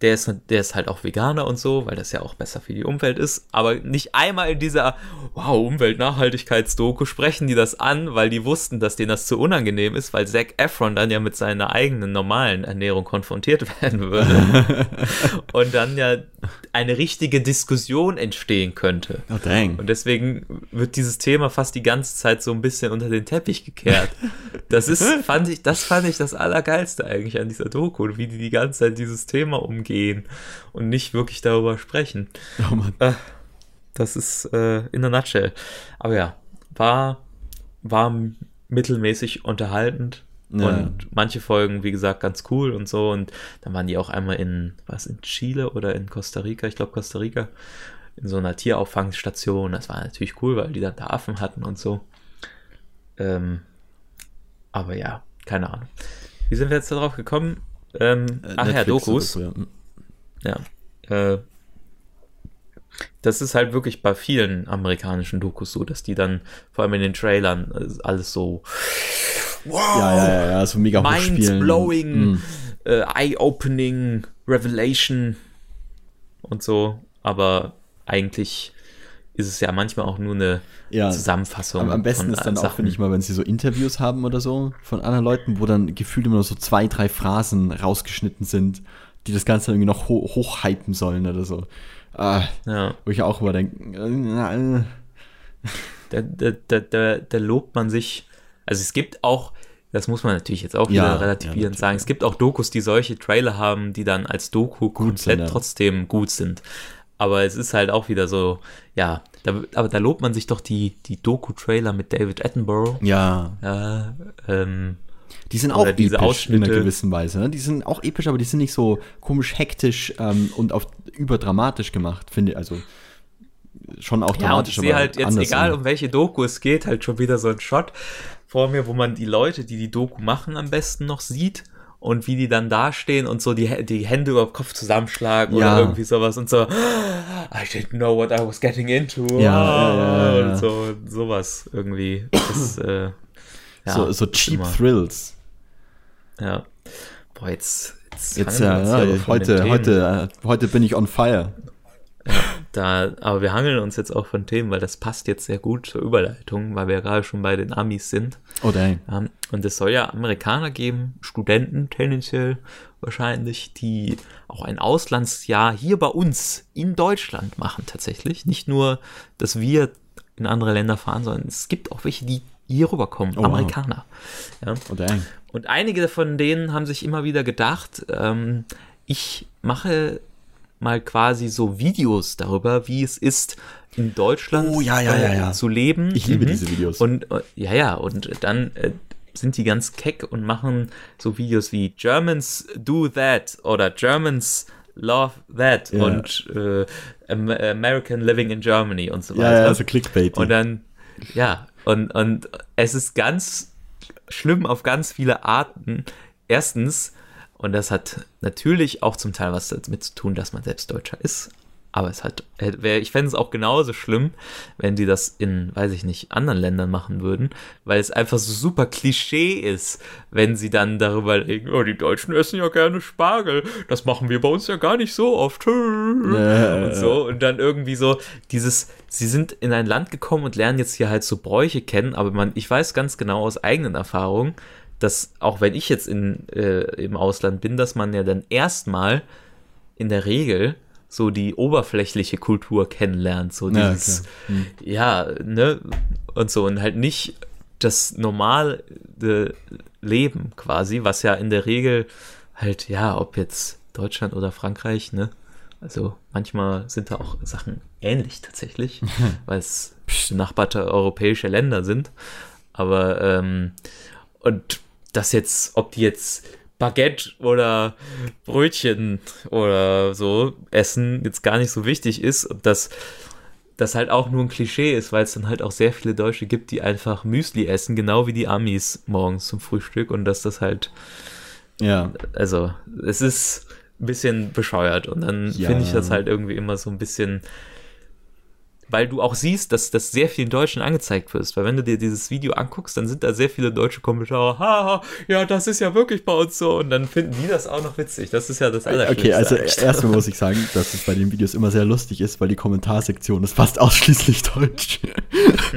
der ist, der ist halt auch Veganer und so, weil das ja auch besser für die Umwelt ist. Aber nicht einmal in dieser, wow, Umwelt-Nachhaltigkeits-Doku sprechen die das an, weil die wussten, dass denen das zu unangenehm ist, weil Zac Efron dann ja mit seiner eigenen normalen Ernährung konfrontiert werden würde. und dann ja eine richtige Diskussion entstehen könnte. Oh, dang. Und deswegen wird dieses Thema fast die ganze Zeit so ein bisschen unter den Teppich gekehrt. Das ist, fand ich, das fand ich das Allergeilste eigentlich an dieser Doku, wie die die ganze Zeit dieses Thema umgehen und nicht wirklich darüber sprechen. Oh Mann. Äh, Das ist äh, in a nutshell. Aber ja, war, war mittelmäßig unterhaltend. Ja. Und manche Folgen, wie gesagt, ganz cool und so. Und dann waren die auch einmal in, was, in Chile oder in Costa Rica? Ich glaube Costa Rica. In so einer Tierauffangstation. Das war natürlich cool, weil die dann da Affen hatten und so. Ähm, aber ja, keine Ahnung. Wie sind wir jetzt darauf gekommen? Ähm, Äh, ach ja, Netflix Dokus. oder so, ja. Ja. Äh, das ist halt wirklich bei vielen amerikanischen Dokus so, dass die dann vor allem in den Trailern äh, alles so wow, Ja, ja, ja, ja, so mega mind-blowing, Mm. äh, eye-opening, revelation und so. Aber eigentlich ist es ja manchmal auch nur eine Ja. Zusammenfassung. Am, am besten ist dann auch, finde ich mal, wenn sie so Interviews haben oder so von anderen Leuten, wo dann gefühlt immer nur so zwei, drei Phrasen rausgeschnitten sind, die das Ganze irgendwie noch ho hochhypen sollen oder so. Ah, Ja. wo ich auch immer denke, äh, da, da, da, da, da lobt man sich. Also es gibt auch, das muss man natürlich jetzt auch wieder Ja, relativierend ja, sagen, es gibt auch Dokus, die solche Trailer haben, die dann als Doku komplett sind, trotzdem gut sind. Aber es ist halt auch wieder so, ja, da, aber da lobt man sich doch die, die Doku-Trailer mit David Attenborough. ja, Ja, ähm, die sind auch episch in Ausschnitte. einer gewissen Weise. Ne? Die sind auch episch, aber die sind nicht so komisch hektisch ähm, und auf überdramatisch gemacht, finde ich. Also schon auch Ja, und ich dramatisch, sehe halt jetzt, egal um welche Doku es geht, halt schon wieder so ein Shot vor mir, wo man die Leute, die die Doku machen, am besten noch sieht und wie die dann dastehen und so die, die Hände über den Kopf zusammenschlagen Ja. oder irgendwie sowas und so, I didn't know what I was getting into. Ja, ja, ja, ja. Und so, sowas irgendwie. Das, äh, ja, so, so cheap immer- Thrills. Ja. Boah, jetzt, jetzt, Jetzt ja, ja heute, heute, heute bin ich on fire. Da, aber wir hangeln uns jetzt auch von Themen, weil das passt jetzt sehr gut zur Überleitung, weil wir ja gerade schon bei den Amis sind. Oh dang. Ja, und es soll ja Amerikaner geben, Studenten tendenziell wahrscheinlich, die auch ein Auslandsjahr hier bei uns in Deutschland machen tatsächlich. Nicht nur, dass wir in andere Länder fahren, sondern es gibt auch welche, die hier rüberkommen, Oh, wow. Amerikaner. Ja. Oh. Und einige von denen haben sich immer wieder gedacht, ähm, ich mache mal quasi so Videos darüber, wie es ist, in Deutschland Oh, ja, ja, ja. zu leben. Ich liebe Mhm. diese Videos. Und äh, ja, ja, und dann äh, sind die ganz keck und machen so Videos wie Germans do that oder Germans love that und äh, Am American living in Germany und so weiter. ja, so Clickbait. Und dann, ja, und, und es ist ganz schlimm auf ganz viele Arten. Erstens, und das hat natürlich auch zum Teil was damit zu tun, dass man selbst Deutscher ist. Aber es wär- ich fände es auch genauso schlimm, wenn die das in, weiß ich nicht, anderen Ländern machen würden, weil es einfach so super Klischee ist, wenn sie dann darüber reden, oh, die Deutschen essen ja gerne Spargel, das machen wir bei uns ja gar nicht so oft. Und so, und dann irgendwie so dieses, sie sind in ein Land gekommen und lernen jetzt hier halt so Bräuche kennen, aber man, ich weiß ganz genau aus eigenen Erfahrungen, dass auch wenn ich jetzt in, äh, im Ausland bin, dass man ja dann erstmal in der Regel so die oberflächliche Kultur kennenlernt, so Ja, dieses, klar. Hm. ja, ne, und so, und halt nicht das normale Leben quasi, was ja in der Regel halt, ja, ob jetzt Deutschland oder Frankreich, ne, also manchmal sind da auch Sachen ähnlich tatsächlich, weil es benachbarte europäische Länder sind, aber, ähm, und das jetzt, ob die jetzt Baguette oder Brötchen oder so essen, jetzt gar nicht so wichtig ist und das das halt auch nur ein Klischee ist, weil es dann halt auch sehr viele Deutsche gibt, die einfach Müsli essen, genau wie die Amis morgens zum Frühstück und dass das halt, Ja. also es ist ein bisschen bescheuert und dann Ja. finde ich das halt irgendwie immer so ein bisschen weil du auch siehst, dass das sehr vielen Deutschen angezeigt wird. Weil wenn du dir dieses Video anguckst, dann sind da sehr viele deutsche Kommentare, haha, ja, das ist ja wirklich bei uns so. Und dann finden die das auch noch witzig. Das ist ja das Allerschlimmste. Okay, also eigentlich. erstmal muss ich sagen, dass es bei den Videos immer sehr lustig ist, weil die Kommentarsektion ist fast ausschließlich deutsch.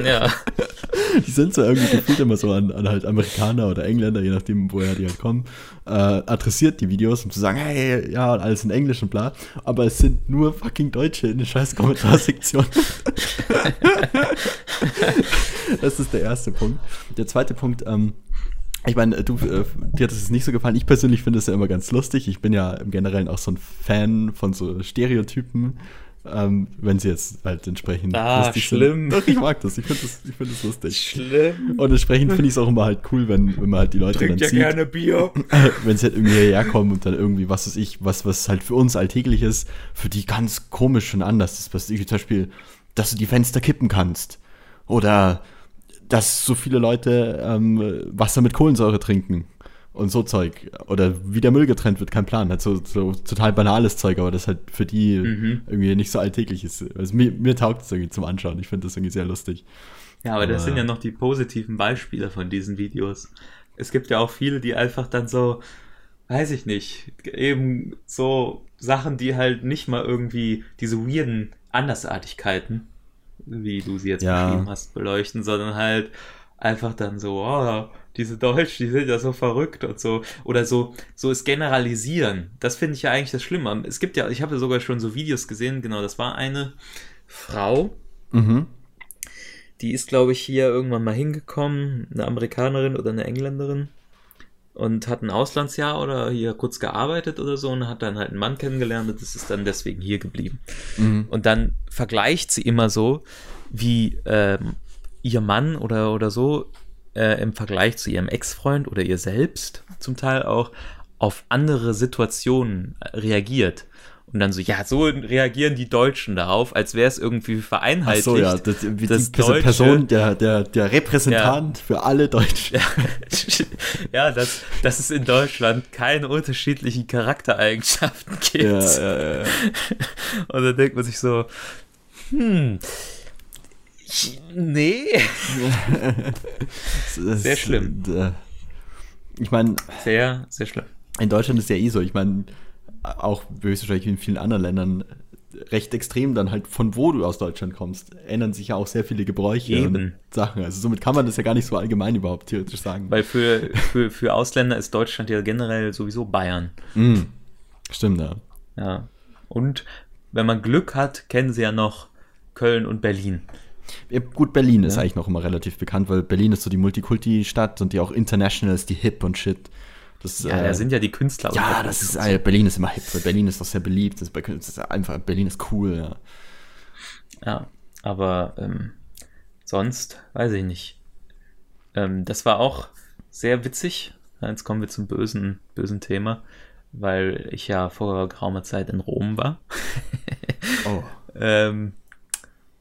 Ja. Die sind so irgendwie gefühlt immer so an, an halt Amerikaner oder Engländer, je nachdem, woher die halt kommen, äh, adressiert die Videos, um zu sagen, hey, ja, alles in Englisch und bla. Aber es sind nur fucking Deutsche in der scheiß Kommentarsektion. Das ist der erste Punkt. Der zweite Punkt, ähm, ich meine, du, äh, dir hat es nicht so gefallen. Ich persönlich finde es ja immer ganz lustig. Ich bin ja im Generellen auch so ein Fan von so Stereotypen, ähm, wenn sie jetzt halt entsprechend Ah, lustig schlimm. sind. Doch, ich mag das. Ich finde das, ich das lustig. Schlimm. Und entsprechend finde ich es auch immer halt cool, wenn, wenn man halt die Leute dann sieht, Bier. wenn sie halt irgendwie hierher kommen und dann irgendwie, was weiß ich, was, was halt für uns alltäglich ist, für die ganz komisch und anders ist. Was ich zum Beispiel, dass du die Fenster kippen kannst. Oder dass so viele Leute ähm, Wasser mit Kohlensäure trinken. Und so Zeug. Oder wie der Müll getrennt wird, kein Plan. Halt so, so total banales Zeug, aber das halt für die irgendwie nicht so alltäglich ist. Also mir, mir taugt es irgendwie zum Anschauen. Ich finde das irgendwie sehr lustig. Ja, aber das Aber- sind ja noch die positiven Beispiele von diesen Videos. Es gibt ja auch viele, die einfach dann so, weiß ich nicht, eben so Sachen, die halt nicht mal irgendwie diese weirden Andersartigkeiten, wie du sie jetzt Ja. beschrieben hast, beleuchten, sondern halt einfach dann so, oh, diese Deutschen, die sind ja so verrückt und so. Oder so, so es generalisieren. Das finde ich ja eigentlich das Schlimme. Es gibt ja, ich habe ja sogar schon so Videos gesehen, genau, das war eine Frau, Mhm. die ist, glaube ich, hier irgendwann mal hingekommen, eine Amerikanerin oder eine Engländerin und hat ein Auslandsjahr oder hier kurz gearbeitet oder so und hat dann halt einen Mann kennengelernt und das ist dann deswegen hier geblieben. Mhm. Und dann vergleicht sie immer so, wie ähm, ihr Mann oder, oder so äh, im Vergleich zu ihrem Ex-Freund oder ihr selbst zum Teil auch auf andere Situationen reagiert. Und dann so, ja, so reagieren die Deutschen darauf, als wäre es irgendwie Ach vereinheitlicht. so, ja, das, die, diese Deutsche- Person, der, der, der Repräsentant für alle Deutschen. ja, dass, dass es in Deutschland keine unterschiedlichen Charaktereigenschaften gibt. Ja, ja, ja. Und dann denkt man sich so, hm, ich- nee. Sehr schlimm. Ich meine, Sehr, sehr schlimm. in Deutschland ist ja eh so, ich meine, auch höchstwahrscheinlich in vielen anderen Ländern recht extrem dann halt von wo du aus Deutschland kommst, ändern sich ja auch sehr viele Gebräuche Eben. und Sachen. Also somit kann man das ja gar nicht so allgemein überhaupt theoretisch sagen. Weil für, für, für Ausländer ist Deutschland ja generell sowieso Bayern. Mm, stimmt, ja. Ja. Und wenn man Glück hat, kennen sie ja noch Köln und Berlin. ja. Gut, Berlin ist Ja. eigentlich noch immer relativ bekannt, weil Berlin ist so die Multikulti-Stadt und die auch international ist, die hip und shit. Das, Ja, äh, da sind ja die Künstler. Ja, das ist, äh, Berlin ist immer hip, Berlin ist doch sehr beliebt. Das ist einfach, Berlin ist cool, ja. Ja, aber ähm, sonst weiß ich nicht. Ähm, das war auch sehr witzig. Jetzt kommen wir zum bösen, bösen Thema, weil ich ja vor geraumer Zeit in Rom war. Oh. Ähm,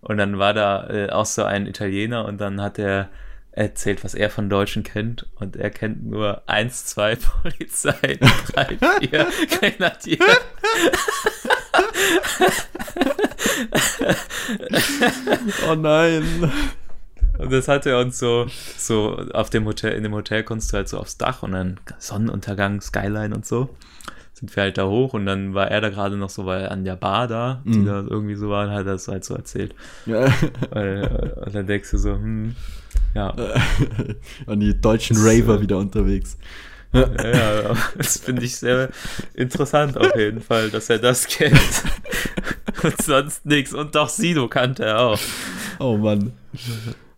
und dann war da äh, auch so ein Italiener und dann hat er erzählt, was er von Deutschen kennt. Und er kennt nur eins, zwei Polizei, drei, vier Grenadier. oh nein. Und das hat er uns so, so auf dem Hotel, in dem Hotel konntest du halt so aufs Dach und dann Sonnenuntergang, Skyline und so. Sind wir halt da hoch und dann war er da gerade noch so, weil an der Bar da, die Mhm. da irgendwie so war, hat er das halt so erzählt. Ja. Äh, und dann denkst du so, hm, ja. Und die deutschen Raver äh, wieder unterwegs. Ja, ja, das finde ich sehr interessant auf jeden Fall, dass er das kennt. Und sonst nichts. Und doch Sido kannte er auch. Oh Mann.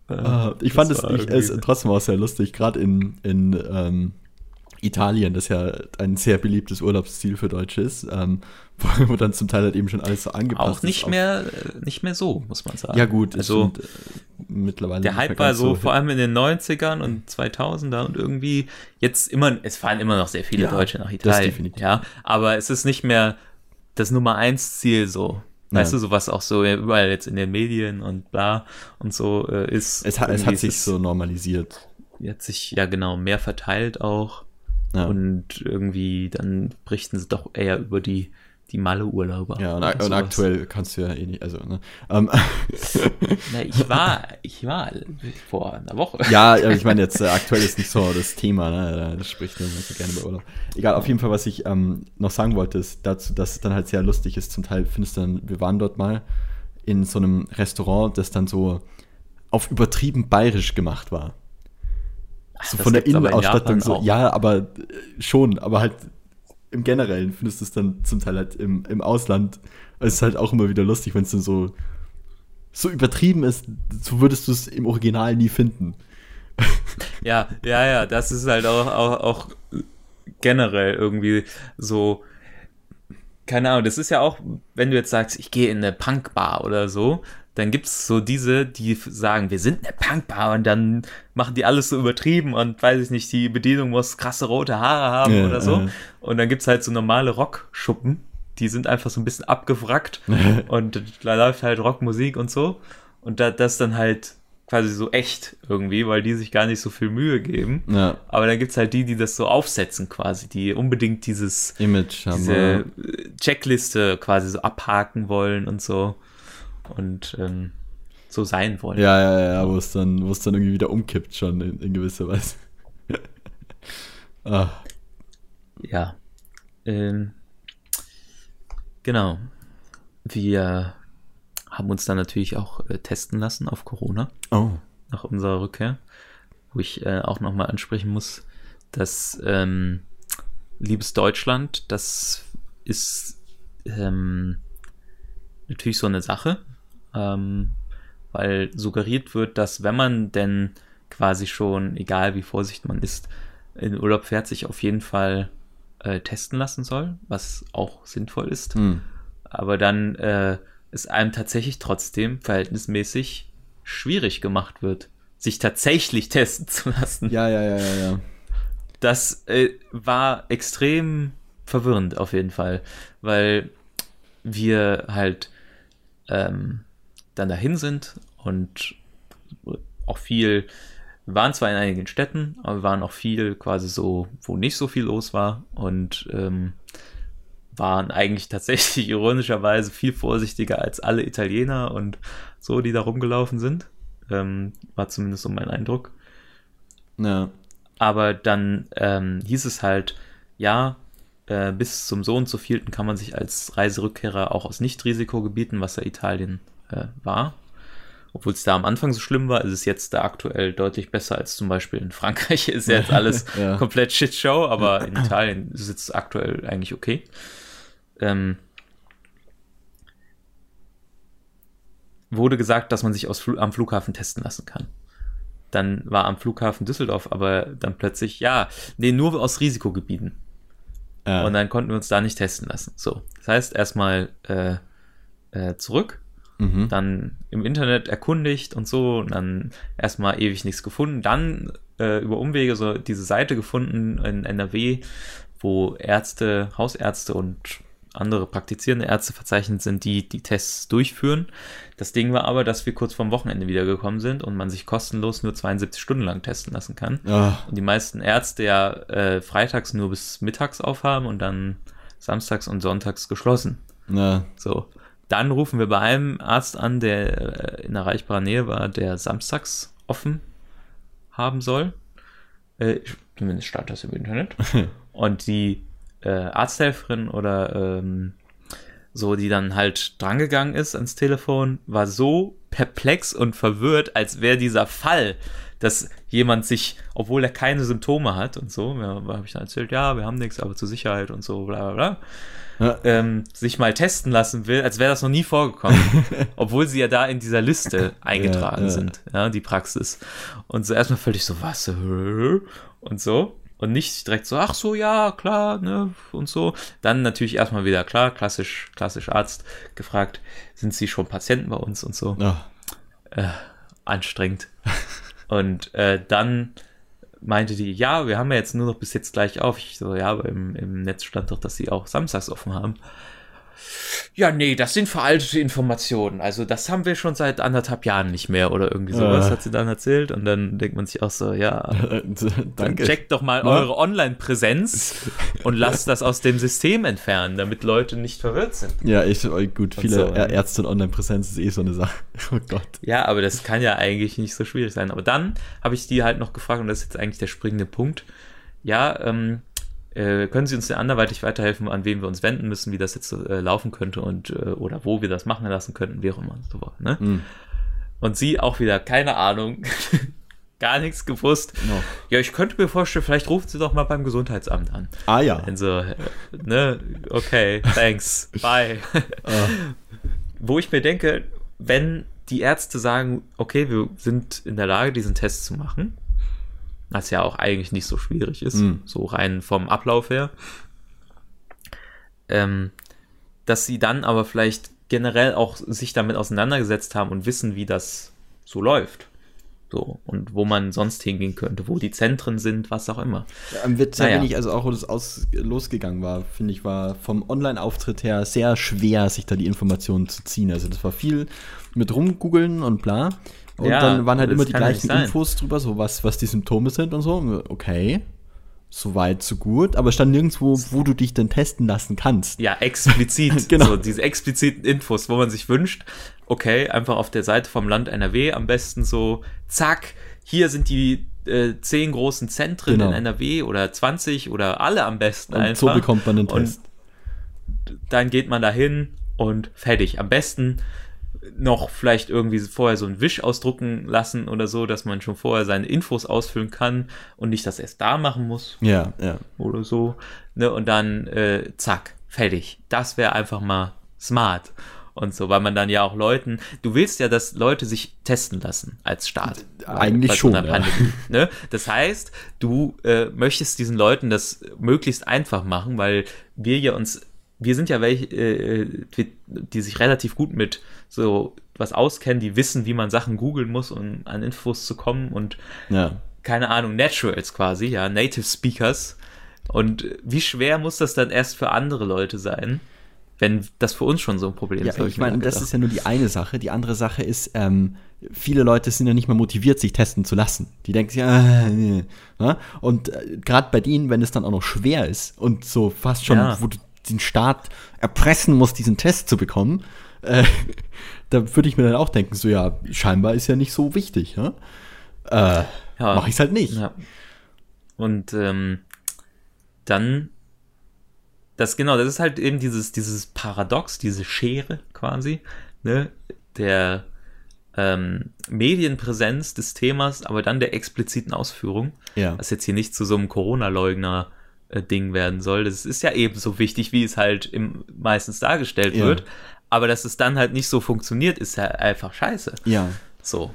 Ah, ich fand es ich, trotzdem auch sehr lustig, gerade in, in ähm, Italien, das ja ein sehr beliebtes Urlaubsziel für Deutsche ist, ähm, wo, dann zum Teil halt eben schon alles so angepasst Auch nicht ist mehr, äh, nicht mehr so, muss man sagen. Ja gut, es also sind, äh, mittlerweile der Hype war so, hip. vor allem in den 90ern und 2000er und irgendwie jetzt immer, es fahren immer noch sehr viele Ja, Deutsche nach Italien. definitiv. Ja, aber es ist nicht mehr das Nummer eins Ziel so. Weißt Ja. du, sowas auch so überall jetzt in den Medien und bla und so äh, ist. es hat, es hat sich so normalisiert. Hat sich ja genau mehr verteilt auch. Ja. Und irgendwie dann berichten sie doch eher über die, die Malle-Urlauber. Ja, und, und aktuell kannst du ja eh nicht, also, ne? Ähm, Na, ich war, ich war vor einer Woche. ja, ich meine jetzt, äh, aktuell ist nicht so das Thema, ne? Das spricht man so gerne über Urlaub. Egal, auf jeden Fall, was ich ähm, noch sagen wollte, ist dazu, dass es dann halt sehr lustig ist. Zum Teil findest du dann, wir waren dort mal in so einem Restaurant, das dann so auf übertrieben bayerisch gemacht war. So das von der in Innenausstattung Japan so, auch. ja, aber äh, schon, aber halt im Generellen findest du es dann zum Teil halt im, im Ausland. Es ist halt auch immer wieder lustig, wenn es dann so, so übertrieben ist, so würdest du es im Original nie finden. Ja, ja, ja, das ist halt auch, auch, auch generell irgendwie so, keine Ahnung, das ist ja auch, wenn du jetzt sagst, ich gehe in eine Punkbar oder so, dann gibt es so diese, die sagen, wir sind eine Punkbar und dann machen die alles so übertrieben und weiß ich nicht, die Bedienung muss krasse rote Haare haben Ja, oder so. ja. Und dann gibt es halt so normale Rockschuppen, die sind einfach so ein bisschen abgewrackt und da läuft halt Rockmusik und so. Und da, das dann halt quasi so echt irgendwie, weil die sich gar nicht so viel Mühe geben. Ja, Aber dann gibt's halt die, die das so aufsetzen quasi, die unbedingt dieses, Image haben diese Checkliste quasi so abhaken wollen und so. Und ähm, so sein wollen. Ja, ja, ja, wo es dann, wo es dann irgendwie wieder umkippt schon in, in gewisser Weise. ah, Ja. Ähm, genau. Wir haben uns dann natürlich auch äh, testen lassen auf Corona oh. nach unserer Rückkehr, wo ich äh, auch nochmal ansprechen muss, dass ähm, liebes Deutschland, das ist ähm, natürlich so eine Sache, ähm, weil suggeriert wird, dass wenn man denn quasi schon, egal wie vorsichtig man ist, in Urlaub fährt, sich auf jeden Fall äh, testen lassen soll, was auch sinnvoll ist Hm. aber dann äh, es einem tatsächlich trotzdem verhältnismäßig schwierig gemacht wird, sich tatsächlich testen zu lassen. Ja, ja, ja, ja, ja. Das äh, war extrem verwirrend auf jeden Fall, weil wir halt ähm, dann dahin sind und auch viel, wir waren zwar in einigen Städten, aber wir waren auch viel quasi so, wo nicht so viel los war und ähm, waren eigentlich tatsächlich ironischerweise viel vorsichtiger als alle Italiener und so, die da rumgelaufen sind. Ähm, war zumindest so mein Eindruck. Ja, Aber dann ähm, hieß es halt, ja, äh, bis zum so und so vielten kann man sich als Reiserückkehrer auch aus Nicht-Risikogebieten, was ja Italien äh, war, obwohl es da am Anfang so schlimm war, ist es jetzt da aktuell deutlich besser als zum Beispiel in Frankreich. Ist ja jetzt alles Ja. komplett Shitshow, aber in Italien ist es aktuell eigentlich okay. Ähm, wurde gesagt, dass man sich aus, Fl- am Flughafen testen lassen kann. Dann war am Flughafen Düsseldorf aber dann plötzlich, ja, nee, nur aus Risikogebieten. ja. Und dann konnten wir uns da nicht testen lassen. So, das heißt erstmal äh, äh, zurück, mhm. dann im Internet erkundigt und so, und dann erstmal ewig nichts gefunden. Dann äh, über Umwege so diese Seite gefunden in NRW, wo Ärzte, Hausärzte und andere praktizierende Ärzte verzeichnet sind, die die Tests durchführen. Das Ding war aber, dass wir kurz vorm Wochenende wiedergekommen sind und man sich kostenlos nur 72 Stunden lang testen lassen kann. Ah, Und die meisten Ärzte ja äh, freitags nur bis mittags aufhaben und dann samstags und sonntags geschlossen. na, So. Dann rufen wir bei einem Arzt an, der äh, in erreichbarer Nähe war, der samstags offen haben soll. Äh, zumindest stand das im Internet. Und die äh, Arzthelferin oder ähm, so, die dann halt drangegangen ist ans Telefon, war so perplex und verwirrt, als wäre dieser Fall, dass jemand sich, obwohl er keine Symptome hat und so, ja, habe ich dann erzählt, ja, wir haben nichts, aber zur Sicherheit und so, bla bla bla, Ja. ähm, sich mal testen lassen will, als wäre das noch nie vorgekommen, obwohl sie ja da in dieser Liste eingetragen ja. sind, ja, die Praxis. Und so erstmal völlig so, was, äh, und so. Und nicht direkt so, ach so, ja, klar, ne, und so. Dann natürlich erstmal wieder, klar, klassisch, klassisch Arzt gefragt, sind Sie schon Patienten bei uns und so ah, anstrengend. Und äh, dann meinte die, ja, wir haben ja jetzt nur noch bis jetzt gleich auf. Ich so, ja, aber im, im Netz stand doch, dass sie auch samstags offen haben. Ja, nee, das sind veraltete Informationen. Also das haben wir schon seit anderthalb Jahren nicht mehr oder irgendwie sowas, Äh. hat sie dann erzählt. Und dann denkt man sich auch so, ja, dann Danke. checkt doch mal Ja. eure Online-Präsenz und lasst das aus dem System entfernen, damit Leute nicht verwirrt sind. Ja, ich, oh, gut, viele so. Ärzte und Online-Präsenz ist eh so eine Sache. Oh Gott. Ja, aber das kann ja eigentlich nicht so schwierig sein. Aber dann habe ich die halt noch gefragt, und das ist jetzt eigentlich der springende Punkt. Ja, ähm, äh, können Sie uns denn anderweitig weiterhelfen, an wen wir uns wenden müssen, wie das jetzt äh, laufen könnte und äh, oder wo wir das machen lassen könnten, wie auch immer. So, ne? Hm. Und sie auch wieder, keine Ahnung, gar nichts gewusst. No. Ja, ich könnte mir vorstellen, vielleicht rufen Sie doch mal beim Gesundheitsamt an. Ah ja. Also, äh, ne, okay, thanks, bye. Wo ich mir denke, wenn die Ärzte sagen, okay, wir sind in der Lage, diesen Test zu machen, was ja auch eigentlich nicht so schwierig ist, Mhm. so rein vom Ablauf her, ähm, dass sie dann aber vielleicht generell auch sich damit auseinandergesetzt haben und wissen, wie das so läuft. So, und wo man sonst hingehen könnte, wo die Zentren sind, was auch immer. Am Witz, Naja. wenig, also auch wo das aus, losgegangen war, finde ich, war vom Online-Auftritt her sehr schwer, sich da die Informationen zu ziehen. Also das war viel mit rumgoogeln und bla. Und Ja, dann waren halt immer die gleichen. Infos drüber, so was, was die Symptome sind und so. Okay. So weit, so gut. Aber es stand nirgendwo, wo du dich denn testen lassen kannst. Ja, explizit. Genau. So, diese expliziten Infos, wo man sich wünscht, okay, einfach auf der Seite vom Land NRW am besten so, zack, hier sind die äh, zehn großen Zentren Genau. in NRW oder 20 oder alle am besten Und einfach. so bekommt man den Und Test. dann geht man dahin und fertig. Am besten noch vielleicht irgendwie vorher so einen Wisch ausdrucken lassen oder so, dass man schon vorher seine Infos ausfüllen kann und nicht das erst da machen muss Ja, ja. oder so. Ne? Und dann äh, zack, fertig. Das wäre einfach mal smart. Und so, weil man dann ja auch Leuten, du willst ja, dass Leute sich testen lassen als Staat. Eigentlich Bei so schon, ja. Ne? Das heißt, du äh, möchtest diesen Leuten das möglichst einfach machen, weil wir ja uns, wir sind ja welche, äh, die, die sich relativ gut mit so was auskennen, die wissen, wie man Sachen googeln muss, um an Infos zu kommen und Ja. keine Ahnung, Naturals quasi, ja, Native Speakers. Und wie schwer muss das dann erst für andere Leute sein, wenn das für uns schon so ein Problem Ja, ist? ich mir meine, das ist ja nur die eine Sache. Die andere Sache ist, ähm, viele Leute sind ja nicht mehr motiviert, sich testen zu lassen. Die denken sich, ja, nee. ja? und äh, gerade bei denen, wenn es dann auch noch schwer ist und so fast schon, Ja. wo du den Staat erpressen musst, diesen Test zu bekommen, äh, da würde ich mir dann auch denken, so ja, scheinbar ist ja nicht so wichtig. Ja? Äh, Ja. Mach ich halt nicht. Ja. Und ähm, dann, das genau, das ist halt eben dieses, dieses Paradox, diese Schere quasi, ne, der ähm, Medienpräsenz des Themas, aber dann der expliziten Ausführung, Ja. was jetzt hier nicht zu so einem Corona-Leugner-Ding werden soll. Das ist ja ebenso wichtig, wie es halt im, meistens dargestellt Ja. wird. Aber dass es dann halt nicht so funktioniert, ist ja einfach scheiße. Ja. So.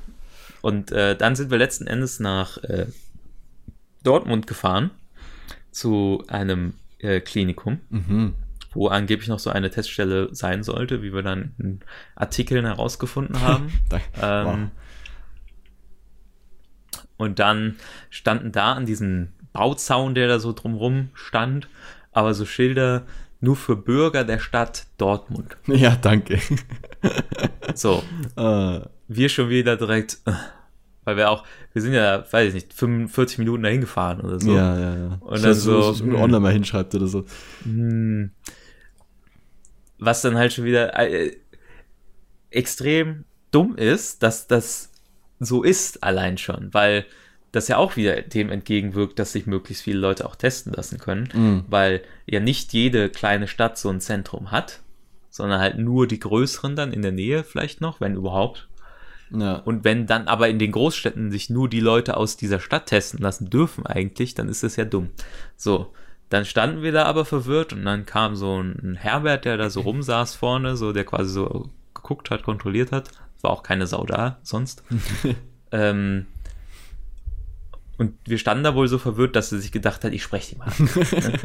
Und äh, dann sind wir letzten Endes nach äh, Dortmund gefahren zu einem äh, Klinikum, Mhm. wo angeblich noch so eine Teststelle sein sollte, wie wir dann in Artikeln herausgefunden haben. Ähm, Und dann standen da an diesem Bauzaun, der da so drumrum stand, aber so Schilder nur für Bürger der Stadt Dortmund. Ja, danke. So, äh, wir schon wieder direkt, äh, weil wir auch, wir sind ja, weiß ich nicht, 45 Minuten dahin gefahren oder so. Ja, ja, ja. Und Ich dann so, dass es hm. online mal hinschreibt oder so. Hm. Was dann halt schon wieder äh, extrem dumm ist, dass das so ist allein schon, weil das ja auch wieder dem entgegenwirkt, dass sich möglichst viele Leute auch testen lassen können, Mhm. weil ja nicht jede kleine Stadt so ein Zentrum hat, sondern halt nur die größeren dann in der Nähe vielleicht noch, wenn überhaupt. Ja. Und wenn dann aber in den Großstädten sich nur die Leute aus dieser Stadt testen lassen dürfen eigentlich, dann ist das ja dumm. So, dann standen wir da aber verwirrt und dann kam so ein Herbert, der da so rumsaß vorne, so der quasi so geguckt hat, kontrolliert hat. War auch keine Sau da sonst. ähm, und wir standen da wohl so verwirrt, dass er sich gedacht hat, ich spreche die mal.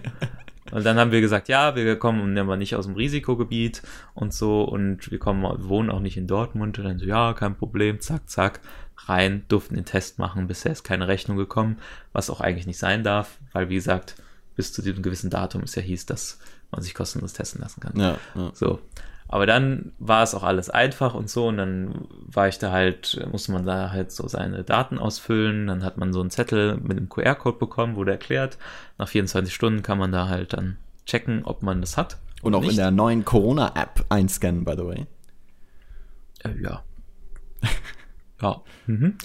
Und dann haben wir gesagt, ja, wir kommen aber nicht aus dem Risikogebiet und so und wir kommen, wohnen auch nicht in Dortmund. Und dann so, ja, kein Problem, zack, zack, rein, durften den Test machen. Bisher ist keine Rechnung gekommen, was auch eigentlich nicht sein darf, weil wie gesagt, bis zu diesem gewissen Datum es ja hieß, dass man sich kostenlos testen lassen kann. Ja, ja. So. Aber dann war es auch alles einfach und so und dann war ich da halt, musste man da halt so seine Daten ausfüllen, dann hat man so einen Zettel mit einem QR-Code bekommen, wurde erklärt, nach 24 Stunden kann man da halt dann checken, ob man das hat. Und auch in nicht. der neuen Corona-App einscannen, by the way. Äh, ja. ja. Mhm.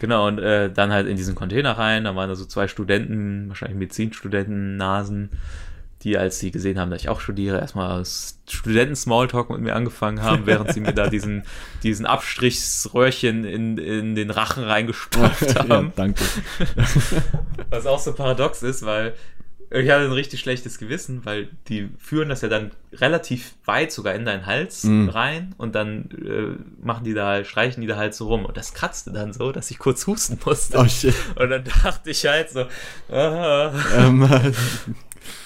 Genau, und äh, dann halt in diesen Container rein, da waren da so zwei Studenten, wahrscheinlich Medizinstudenten, Nasen, die, als sie gesehen haben, dass ich auch studiere, erstmal Studenten-Smalltalk mit mir angefangen haben, während sie mir da diesen, diesen Abstrichsröhrchen in, in den Rachen reingestopft ja, haben. danke. Was auch so paradox ist, weil ich hatte ein richtig schlechtes Gewissen, weil die führen das ja dann relativ weit sogar in deinen Hals Mm. rein und dann äh, machen die da, streichen die da halt so rum. Und das kratzte dann so, dass ich kurz husten musste. Oh shit. Und dann dachte ich halt so, ah, ähm,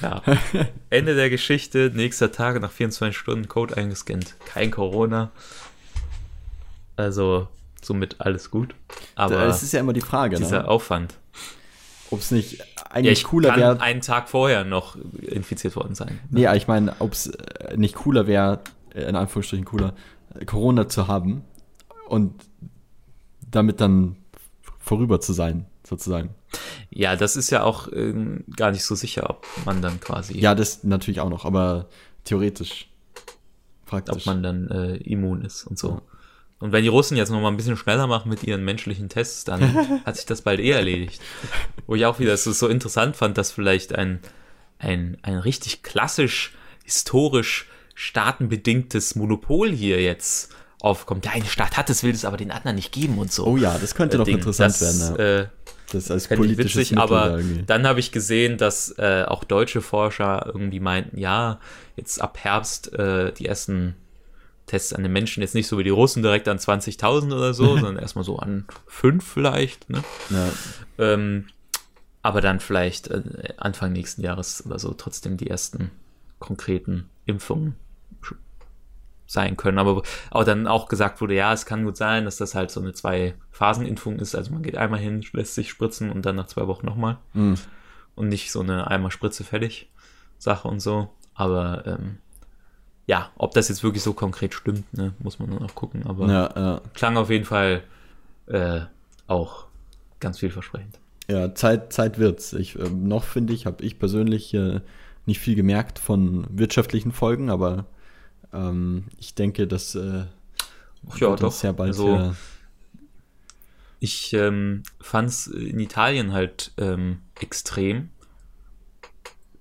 ja. Ende der Geschichte, nächster Tag nach 24 Stunden Code eingescannt. Kein Corona. Also, somit alles gut. Aber das ist ja immer die Frage, dieser ne? Aufwand. ob es nicht Ja, eigentlich ich cooler wäre. einen Tag vorher noch infiziert worden sein. Nee, aber ich meine, ob es äh, nicht cooler wäre, äh, in Anführungsstrichen cooler, äh, Corona zu haben und damit dann vorüber zu sein, sozusagen. Ja, das ist ja auch ähm, gar nicht so sicher, ob man dann quasi, Ja, das natürlich auch noch, aber theoretisch. Praktisch. ob man dann äh, immun ist und so. Und wenn die Russen jetzt noch mal ein bisschen schneller machen mit ihren menschlichen Tests, dann hat sich das bald eh erledigt. Wo ich auch wieder es so interessant fand, dass vielleicht ein, ein, ein richtig klassisch, historisch, staatenbedingtes Monopol hier jetzt aufkommt. Der eine Staat hat es, will es aber den anderen nicht geben und so. oh ja, das könnte Äh, doch Ding. interessant das, werden. Ja. Äh, das als Fände politisches witzig, Mittel aber irgendwie. dann habe ich gesehen, dass äh, auch deutsche Forscher irgendwie meinten, ja, jetzt ab Herbst äh, die ersten Tests an den Menschen jetzt nicht so wie die Russen direkt an 20.000 oder so, sondern erstmal so an fünf vielleicht. Ne? Ja. Ähm, aber dann vielleicht äh, Anfang nächsten Jahres oder so trotzdem die ersten konkreten Impfungen sein können. Aber auch dann auch gesagt wurde, ja, es kann gut sein, dass das halt so eine Zwei-Phasen-Impfung ist. Also man geht einmal hin, lässt sich spritzen und dann nach zwei Wochen nochmal. Mhm. Und nicht so eine einmal Spritze fertig Sache und so. Aber ähm, ja, ob das jetzt wirklich so konkret stimmt, ne, muss man dann auch gucken. Aber Ja, ja. klang auf jeden Fall äh, auch ganz vielversprechend. Ja, Zeit, Zeit wird's. Ich, ähm, noch finde ich, habe ich persönlich äh, nicht viel gemerkt von wirtschaftlichen Folgen, aber ähm, ich denke, dass äh, Ach ja, doch. sehr bald Also, wieder- Ich ähm, fand es in Italien halt ähm, extrem.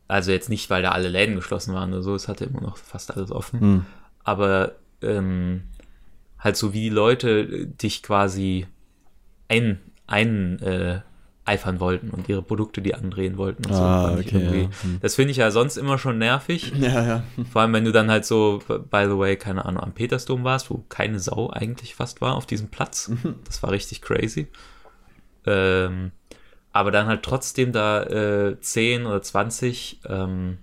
Also jetzt nicht, weil da alle Läden geschlossen waren oder so, es hatte immer noch fast alles offen. Hm. Aber ähm, halt so wie die Leute dich quasi ein, ein äh, eifern wollten und ihre Produkte die andrehen wollten. Und so, Ah, okay, ja. Hm. Das finde ich ja sonst immer schon nervig. Ja, ja. Vor allem, wenn du dann halt so, by the way, keine Ahnung, am Petersdom warst, wo keine Sau eigentlich fast war auf diesem Platz. Mhm. Das war richtig crazy. Ähm, aber dann halt trotzdem da äh, 10 oder 20, ähm,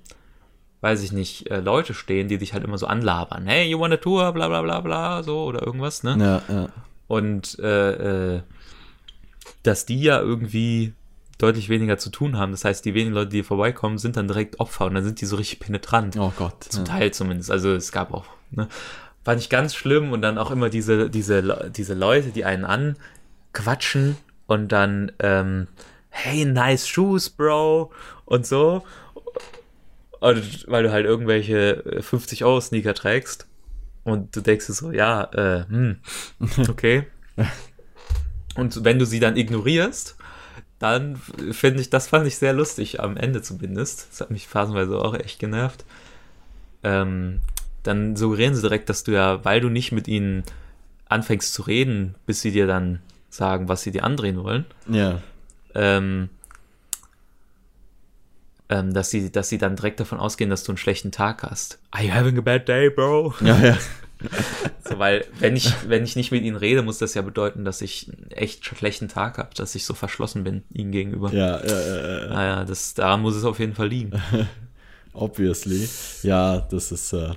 weiß ich nicht, äh, Leute stehen, die dich halt immer so anlabern. Hey, you want a tour? Bla bla bla bla, so oder irgendwas, ne? Ja, ja. Und äh, äh, dass die ja irgendwie deutlich weniger zu tun haben. Das heißt, die wenigen Leute, die vorbeikommen, sind dann direkt Opfer und dann sind die so richtig penetrant. Oh Gott. Zum ja. Teil zumindest. Also es gab auch, ne? Fand ich ganz schlimm und dann auch immer diese, diese, diese Leute, die einen anquatschen und dann, ähm, hey, nice shoes, Bro, und so. Und, weil du halt irgendwelche äh, 50 Euro Sneaker trägst und du denkst dir so, ja, äh, hm, okay. Und wenn du sie dann ignorierst, dann finde ich, das fand ich sehr lustig am Ende zumindest. Das hat mich phasenweise auch echt genervt. Ähm, dann suggerieren sie direkt, dass du ja, weil du nicht mit ihnen anfängst zu reden, bis sie dir dann sagen, was sie dir andrehen wollen, Ja. ähm, ähm, dass sie, dass sie dann direkt davon ausgehen, dass du einen schlechten Tag hast. Are you having a bad day, bro? Ja, ja. So, weil wenn ich, wenn ich nicht mit ihnen rede, muss das ja bedeuten, dass ich einen echt schlechten Tag habe, dass ich so verschlossen bin ihnen gegenüber. Ja, ja, ja, ja. Naja, das, daran muss es auf jeden Fall liegen. Obviously. Ja, das ist, äh,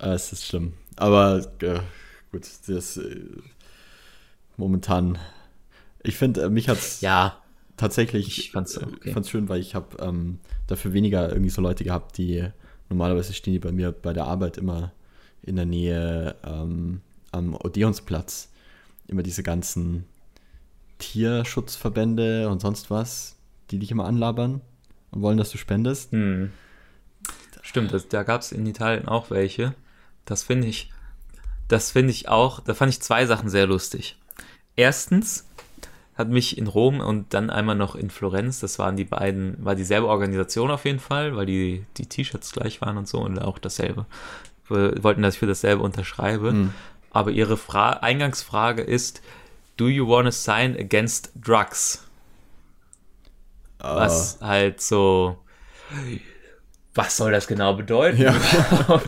äh, es ist schlimm. Aber äh, gut, das äh, momentan. Ich finde, äh, mich hat's Ja, tatsächlich Ich fand's äh, okay. fand's schön, weil ich habe ähm, dafür weniger irgendwie so Leute gehabt, die Normalerweise stehen die bei mir bei der Arbeit immer in der Nähe ähm, am Odeonsplatz. Immer diese ganzen Tierschutzverbände und sonst was, die dich immer anlabern und wollen, dass du spendest. Hm. Stimmt, das, da gab es in Italien auch welche. Das finde ich, das finde ich auch, da fand ich zwei Sachen sehr lustig. Erstens hat mich in Rom und dann einmal noch in Florenz, das waren die beiden, war dieselbe Organisation auf jeden Fall, weil die, die T-Shirts gleich waren und so und auch dasselbe. Wollten, dass ich für dasselbe unterschreibe. Hm. Aber ihre Fra Eingangsfrage ist, do you want to sign against drugs? Was halt so, was soll das genau bedeuten? Ja.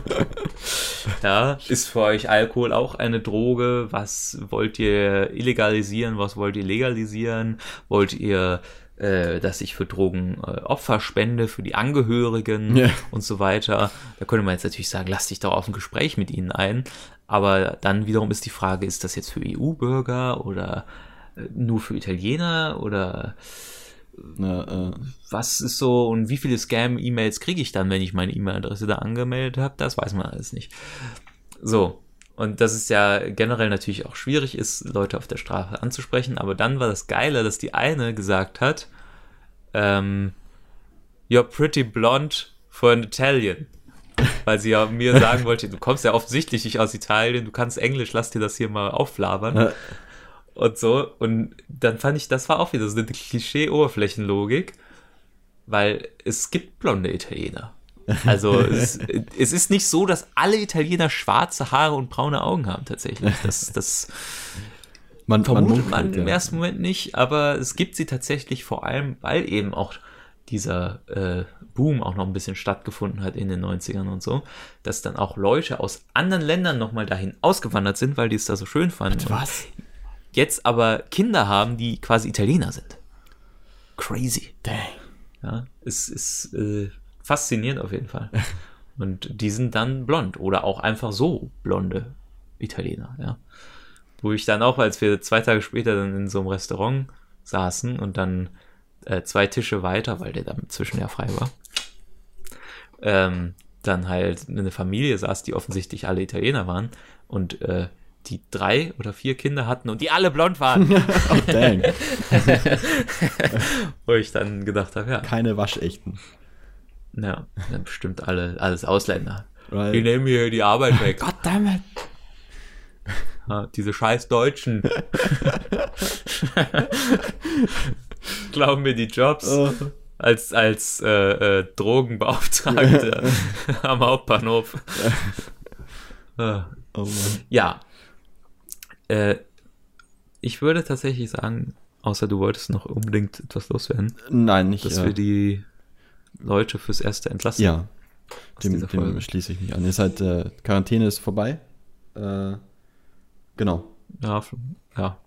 Ja, ist für euch Alkohol auch eine Droge? Was wollt ihr illegalisieren? Was wollt ihr legalisieren? Wollt ihr, äh, dass ich für Drogen äh, Opfer spende, für die Angehörigen Ja. und so weiter? Da könnte man jetzt natürlich sagen, lass dich doch auf ein Gespräch mit ihnen ein. Aber dann wiederum ist die Frage, ist das jetzt für EU-Bürger oder äh, nur für Italiener oder Ja, äh, was ist so und wie viele Scam-E-Mails kriege ich dann, wenn ich meine E-Mail-Adresse da angemeldet habe? Das weiß man alles nicht. So. Und das ist ja generell natürlich auch schwierig ist, Leute auf der Straße anzusprechen. Aber dann war das Geile, dass die eine gesagt hat, ähm, you're pretty blonde for an Italian. Weil sie ja mir sagen wollte, du kommst ja offensichtlich nicht aus Italien, du kannst Englisch, lass dir das hier mal auflabern und so. Und dann fand ich, das war auch wieder so eine Klischee-Oberflächenlogik, weil es gibt blonde Italiener. Also es, es ist nicht so, dass alle Italiener schwarze Haare und braune Augen haben tatsächlich. Das, das man, vermutet munkelt, man im ja. ersten Moment nicht, aber es gibt sie tatsächlich vor allem, weil eben auch dieser äh, Boom auch noch ein bisschen stattgefunden hat in den 90ern und so, dass dann auch Leute aus anderen Ländern nochmal dahin ausgewandert sind, weil die es da so schön fanden. Was? jetzt aber Kinder haben, die quasi Italiener sind. Crazy. Dang. Ja, es ist äh, faszinierend auf jeden Fall. Und die sind dann blond oder auch einfach so blonde Italiener, ja. Wo ich dann auch, als wir zwei Tage später dann in so einem Restaurant saßen und dann äh, zwei Tische weiter, weil der dann zwischen ja frei war, ähm, dann halt eine Familie saß, die offensichtlich alle Italiener waren und äh, die drei oder vier Kinder hatten und die alle blond waren. Oh, dang. Wo ich dann gedacht habe, ja, Keine waschechten. Ja, dann bestimmt alle, alles Ausländer. Right. Die nehmen mir die Arbeit weg. Goddammit. Ja, diese scheiß Deutschen. Glauben mir die Jobs Oh. als, als äh, äh, Drogenbeauftragte am Hauptbahnhof. Äh, Oh ja. Äh, ich würde tatsächlich sagen, außer du wolltest noch unbedingt etwas loswerden, Nein, nicht. dass äh, wir die Leute fürs Erste entlassen. ja, dem, dem schließe ich mich an. Ihr seid, äh, Quarantäne ist vorbei. Äh, genau. Ja, ja.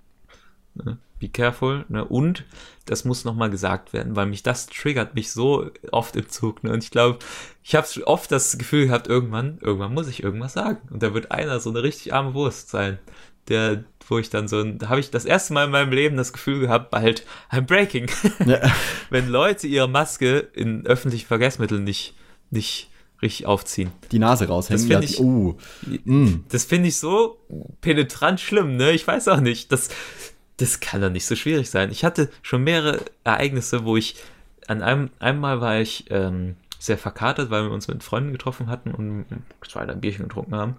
Ne? Be careful. Ne? Und das muss nochmal gesagt werden, weil mich das triggert mich so oft im Zug. Ne? Und ich glaube, ich habe oft das Gefühl gehabt, irgendwann, irgendwann muss ich irgendwas sagen. Und da wird einer so eine richtig arme Wurst sein. Der, wo ich dann so, ein- da habe ich das erste Mal in meinem Leben das Gefühl gehabt, bald I'm breaking. Ja. Wenn Leute ihre Maske in öffentlichen Verkehrsmitteln nicht, nicht richtig aufziehen. Die Nase raushängen. Das find ja, die- ich- Oh. Mm. Das finde ich so penetrant schlimm, ne? Ich weiß auch nicht. Das, das kann doch nicht so schwierig sein. Ich hatte schon mehrere Ereignisse, wo ich an einem einmal war ich ähm, sehr verkatert, weil wir uns mit Freunden getroffen hatten und zwei, drei Bierchen getrunken haben.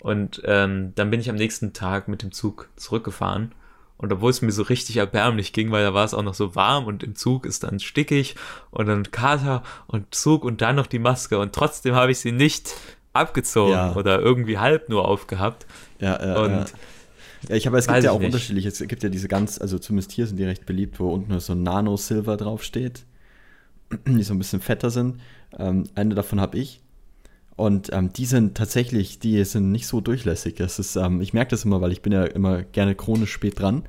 Und ähm, dann bin ich am nächsten Tag mit dem Zug zurückgefahren. Und obwohl es mir so richtig erbärmlich ging, weil da war es auch noch so warm und im Zug ist dann stickig und dann Kater und Zug und dann noch die Maske. Und trotzdem habe ich sie nicht abgezogen Ja. oder irgendwie halb nur aufgehabt. Ja, ja, Und ja. ja, ich aber es gibt ja auch nicht. unterschiedliche. Es gibt ja diese ganz, also zumindest hier sind die recht beliebt, wo unten so Nano-Silver draufsteht, die so ein bisschen fetter sind. Ähm, eine davon habe ich. Und ähm, die sind tatsächlich, die sind nicht so durchlässig. Das ist, ähm, ich merke das immer, weil ich bin ja immer gerne chronisch spät dran.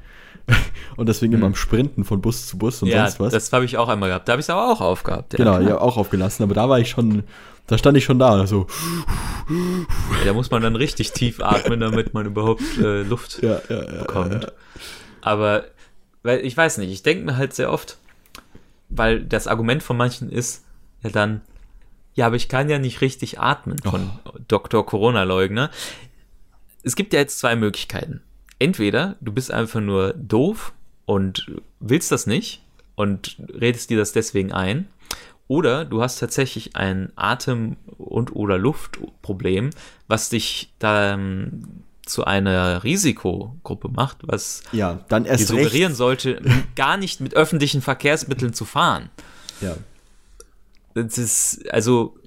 und deswegen immer am Sprinten von Bus zu Bus und Hm. ja, sonst was. das habe ich auch einmal gehabt. Da habe ich es aber auch aufgehabt. Ja, genau, klar. ja, auch aufgelassen. Aber da war ich schon, da stand ich schon da. Also, Da muss man dann richtig tief atmen, damit man überhaupt äh, Luft ja, ja, bekommt. Aber, weil ich weiß nicht, ich denke mir halt sehr oft, weil das Argument von manchen ist, ja dann, Ja, aber ich kann ja nicht richtig atmen von Dr. Corona-Leugner. Es gibt ja jetzt zwei Möglichkeiten. Entweder du bist einfach nur doof und willst das nicht und redest dir das deswegen ein. Oder du hast tatsächlich ein Atem- und oder Luftproblem, was dich dann zu einer Risikogruppe macht, was Ja, dann erst suggerieren sollte, gar nicht mit öffentlichen Verkehrsmitteln zu fahren. Ja. Das ist, also,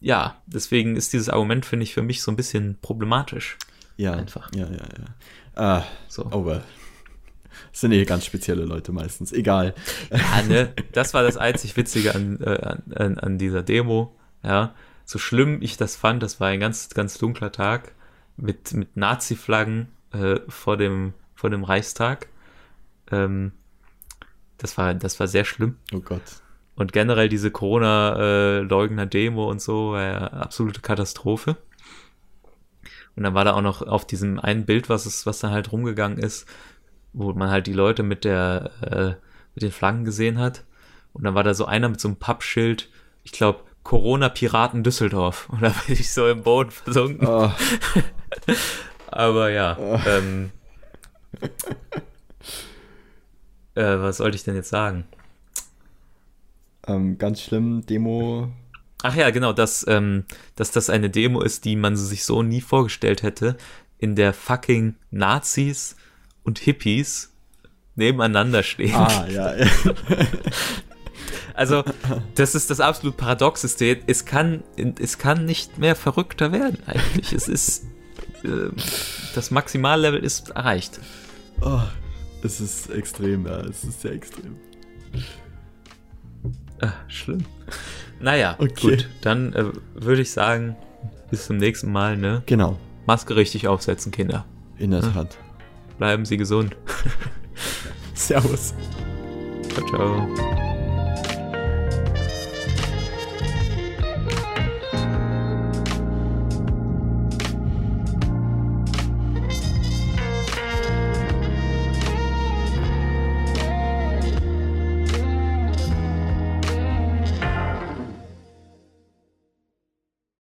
ja, deswegen ist dieses Argument, finde ich, für mich so ein bisschen problematisch. Ja, Einfach. ja, ja, ja. Ah, So. aber das sind eh ganz spezielle Leute meistens. Egal. Ja, ne, das war das einzig Witzige an, äh, an, an dieser Demo. Ja, so schlimm ich das fand, das war ein ganz, ganz dunkler Tag mit, mit Nazi-Flaggen äh, vor, dem, vor dem Reichstag. Ähm, das war, das war sehr schlimm. Oh Gott. Und generell diese Corona-Leugner-Demo und so, war ja absolute Katastrophe. Und dann war da auch noch auf diesem einen Bild, was es, was da halt rumgegangen ist, wo man halt die Leute mit der, äh, mit den Flaggen gesehen hat. Und dann war da so einer mit so einem Pappschild, ich glaube, Corona-Piraten Düsseldorf. Und da bin ich so im Boden versunken. Oh, Aber ja, ähm, äh, was sollte ich denn jetzt sagen? Ähm, ganz schlimm, Demo. Ach ja, genau, dass, ähm, dass das eine Demo ist, die man sich so nie vorgestellt hätte, in der fucking Nazis und Hippies nebeneinander stehen. Ah, ja. Also, das ist das absolut Paradoxeste. Es kann, es kann nicht mehr verrückter werden, eigentlich. Es ist, äh, das Maximallevel ist erreicht. Oh, es ist extrem, ja. Es ist sehr extrem. Ah, schlimm. Naja, Okay. gut. Dann äh, würde ich sagen, bis zum nächsten Mal, ne? Genau. Maske richtig aufsetzen, Kinder. In der Tat. Bleiben Sie gesund. Servus. Ciao, ciao.